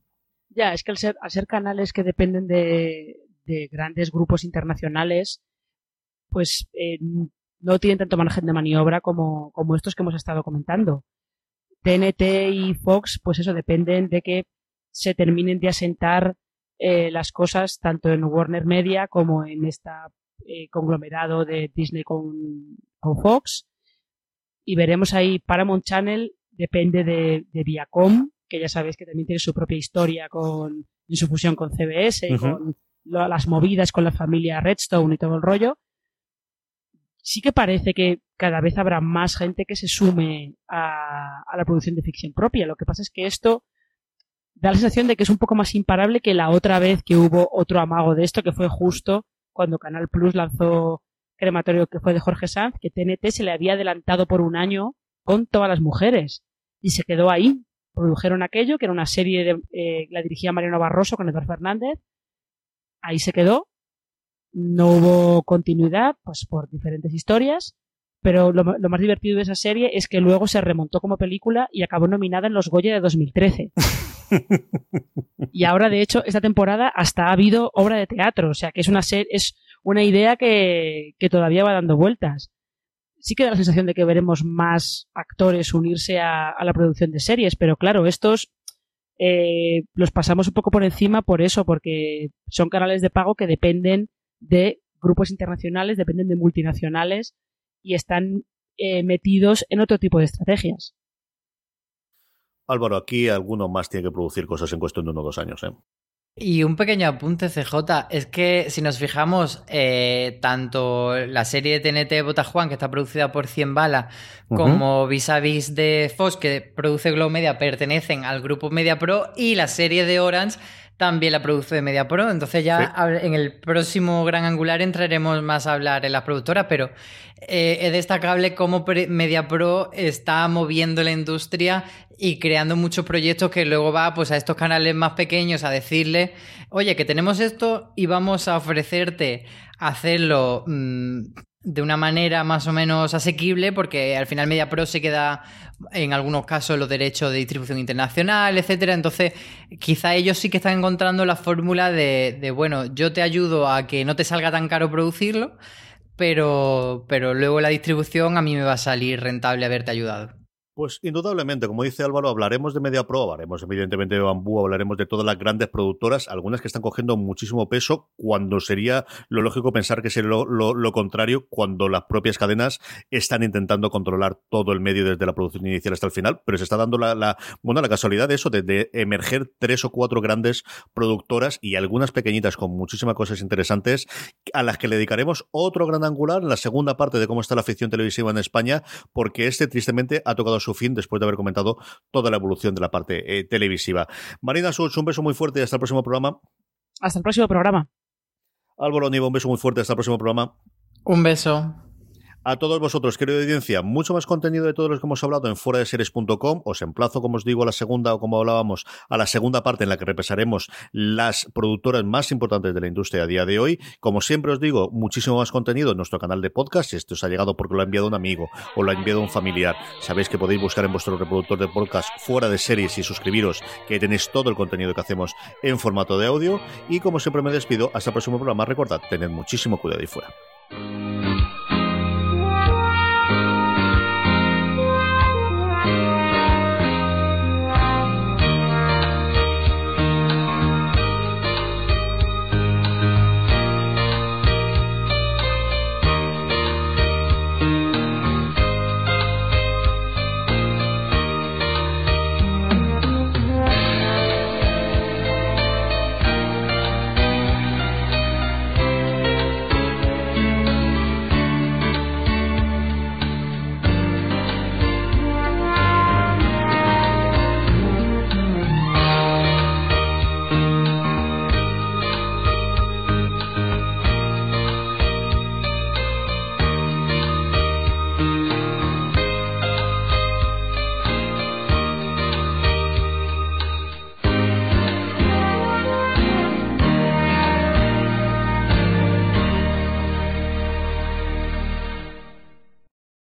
[SPEAKER 5] Ya, es que al ser canales que dependen de, de grandes grupos internacionales, pues eh, no tienen tanto margen de maniobra como, como estos que hemos estado comentando. TNT y Fox, pues eso, dependen de que se terminen de asentar eh, las cosas tanto en Warner Media como en este conglomerado de Disney con, con, Fox. Y veremos ahí Paramount Channel, depende de, de Viacom, que ya sabéis que también tiene su propia historia con en su fusión con CBS y con las movidas con la familia Redstone y todo el rollo, sí que parece que cada vez habrá más gente que se sume a, la producción de ficción propia. Lo que pasa es que esto da la sensación de que es un poco más imparable que la otra vez que hubo otro amago de esto, que fue justo cuando Canal Plus lanzó Crematorio, que fue de Jorge Sanz, que TNT se le había adelantado por un año con todas las mujeres. Y se quedó ahí. Produjeron aquello, que era una serie, de, eh, la dirigía Mariano Barroso con Eduardo Fernández. Ahí se quedó. No hubo continuidad, pues por diferentes historias. Pero lo, más divertido de esa serie es que luego se remontó como película y acabó nominada en los Goya de 2013. (laughs) y ahora, de hecho, esta temporada hasta ha habido obra de teatro. O sea, que es una, serie, es una idea que, que todavía va dando vueltas sí que da la sensación de que veremos más actores unirse a, la producción de series, pero claro, estos eh, los pasamos un poco por encima por eso, porque son canales de pago que dependen de grupos internacionales, dependen de multinacionales y están eh, metidos en otro tipo de estrategias.
[SPEAKER 4] Álvaro, aquí alguno más tiene que producir cosas en cuestión de uno o dos años. ¿eh?
[SPEAKER 6] Y un pequeño apunte, CJ, es que si nos fijamos, eh, tanto la serie de TNT Botajuan, que está producida por 100 Bala, como Vis a Vis de Fox, que produce Glow Media, pertenecen al grupo Media Pro, y la serie de Orange también la produce Media Pro. Entonces ya en el próximo Gran Angular entraremos más a hablar en las productoras, pero eh, es destacable cómo Media Pro está moviendo la industria y creando muchos proyectos que luego va pues a estos canales más pequeños a decirle, oye, que tenemos esto y vamos a ofrecerte hacerlo mm, de una manera más o menos asequible, porque al final Media Pro se queda en algunos casos los derechos de distribución internacional, etcétera. Entonces, quizá ellos sí que están encontrando la fórmula de, de, bueno, yo te ayudo a que no te salga tan caro producirlo, pero, pero luego la distribución a mí me va a salir rentable haberte ayudado.
[SPEAKER 4] Pues indudablemente, como dice Álvaro, hablaremos de Media Pro, hablaremos evidentemente de Bambú, hablaremos de todas las grandes productoras, algunas que están cogiendo muchísimo peso, cuando sería lo lógico pensar que sería lo, contrario, cuando las propias cadenas están intentando controlar todo el medio desde la producción inicial hasta el final, pero se está dando la, bueno, la casualidad de eso, de, emerger tres o cuatro grandes productoras y algunas pequeñitas con muchísimas cosas interesantes, a las que le dedicaremos otro gran angular en la segunda parte de cómo está la ficción televisiva en España, porque este tristemente ha tocado su fin después de haber comentado toda la evolución de la parte eh, televisiva. Marina Such, un beso muy fuerte y hasta el próximo programa.
[SPEAKER 5] Hasta el próximo programa.
[SPEAKER 4] Álvaro Nivo, un beso muy fuerte hasta el próximo programa.
[SPEAKER 6] Un beso.
[SPEAKER 4] A todos vosotros, querida audiencia, mucho más contenido de todo lo que hemos hablado en fuera de series.com. Os emplazo, como os digo, a la segunda, o como hablábamos, a la segunda parte en la que repasaremos las productoras más importantes de la industria a día de hoy. Como siempre os digo, muchísimo más contenido en nuestro canal de podcast. Esto os ha llegado porque lo ha enviado un amigo o lo ha enviado un familiar, sabéis que podéis buscar en vuestro reproductor de podcast fuera de series y suscribiros, que tenéis todo el contenido que hacemos en formato de audio. Y como siempre me despido, hasta el próximo programa. Recordad, tened muchísimo cuidado y fuera.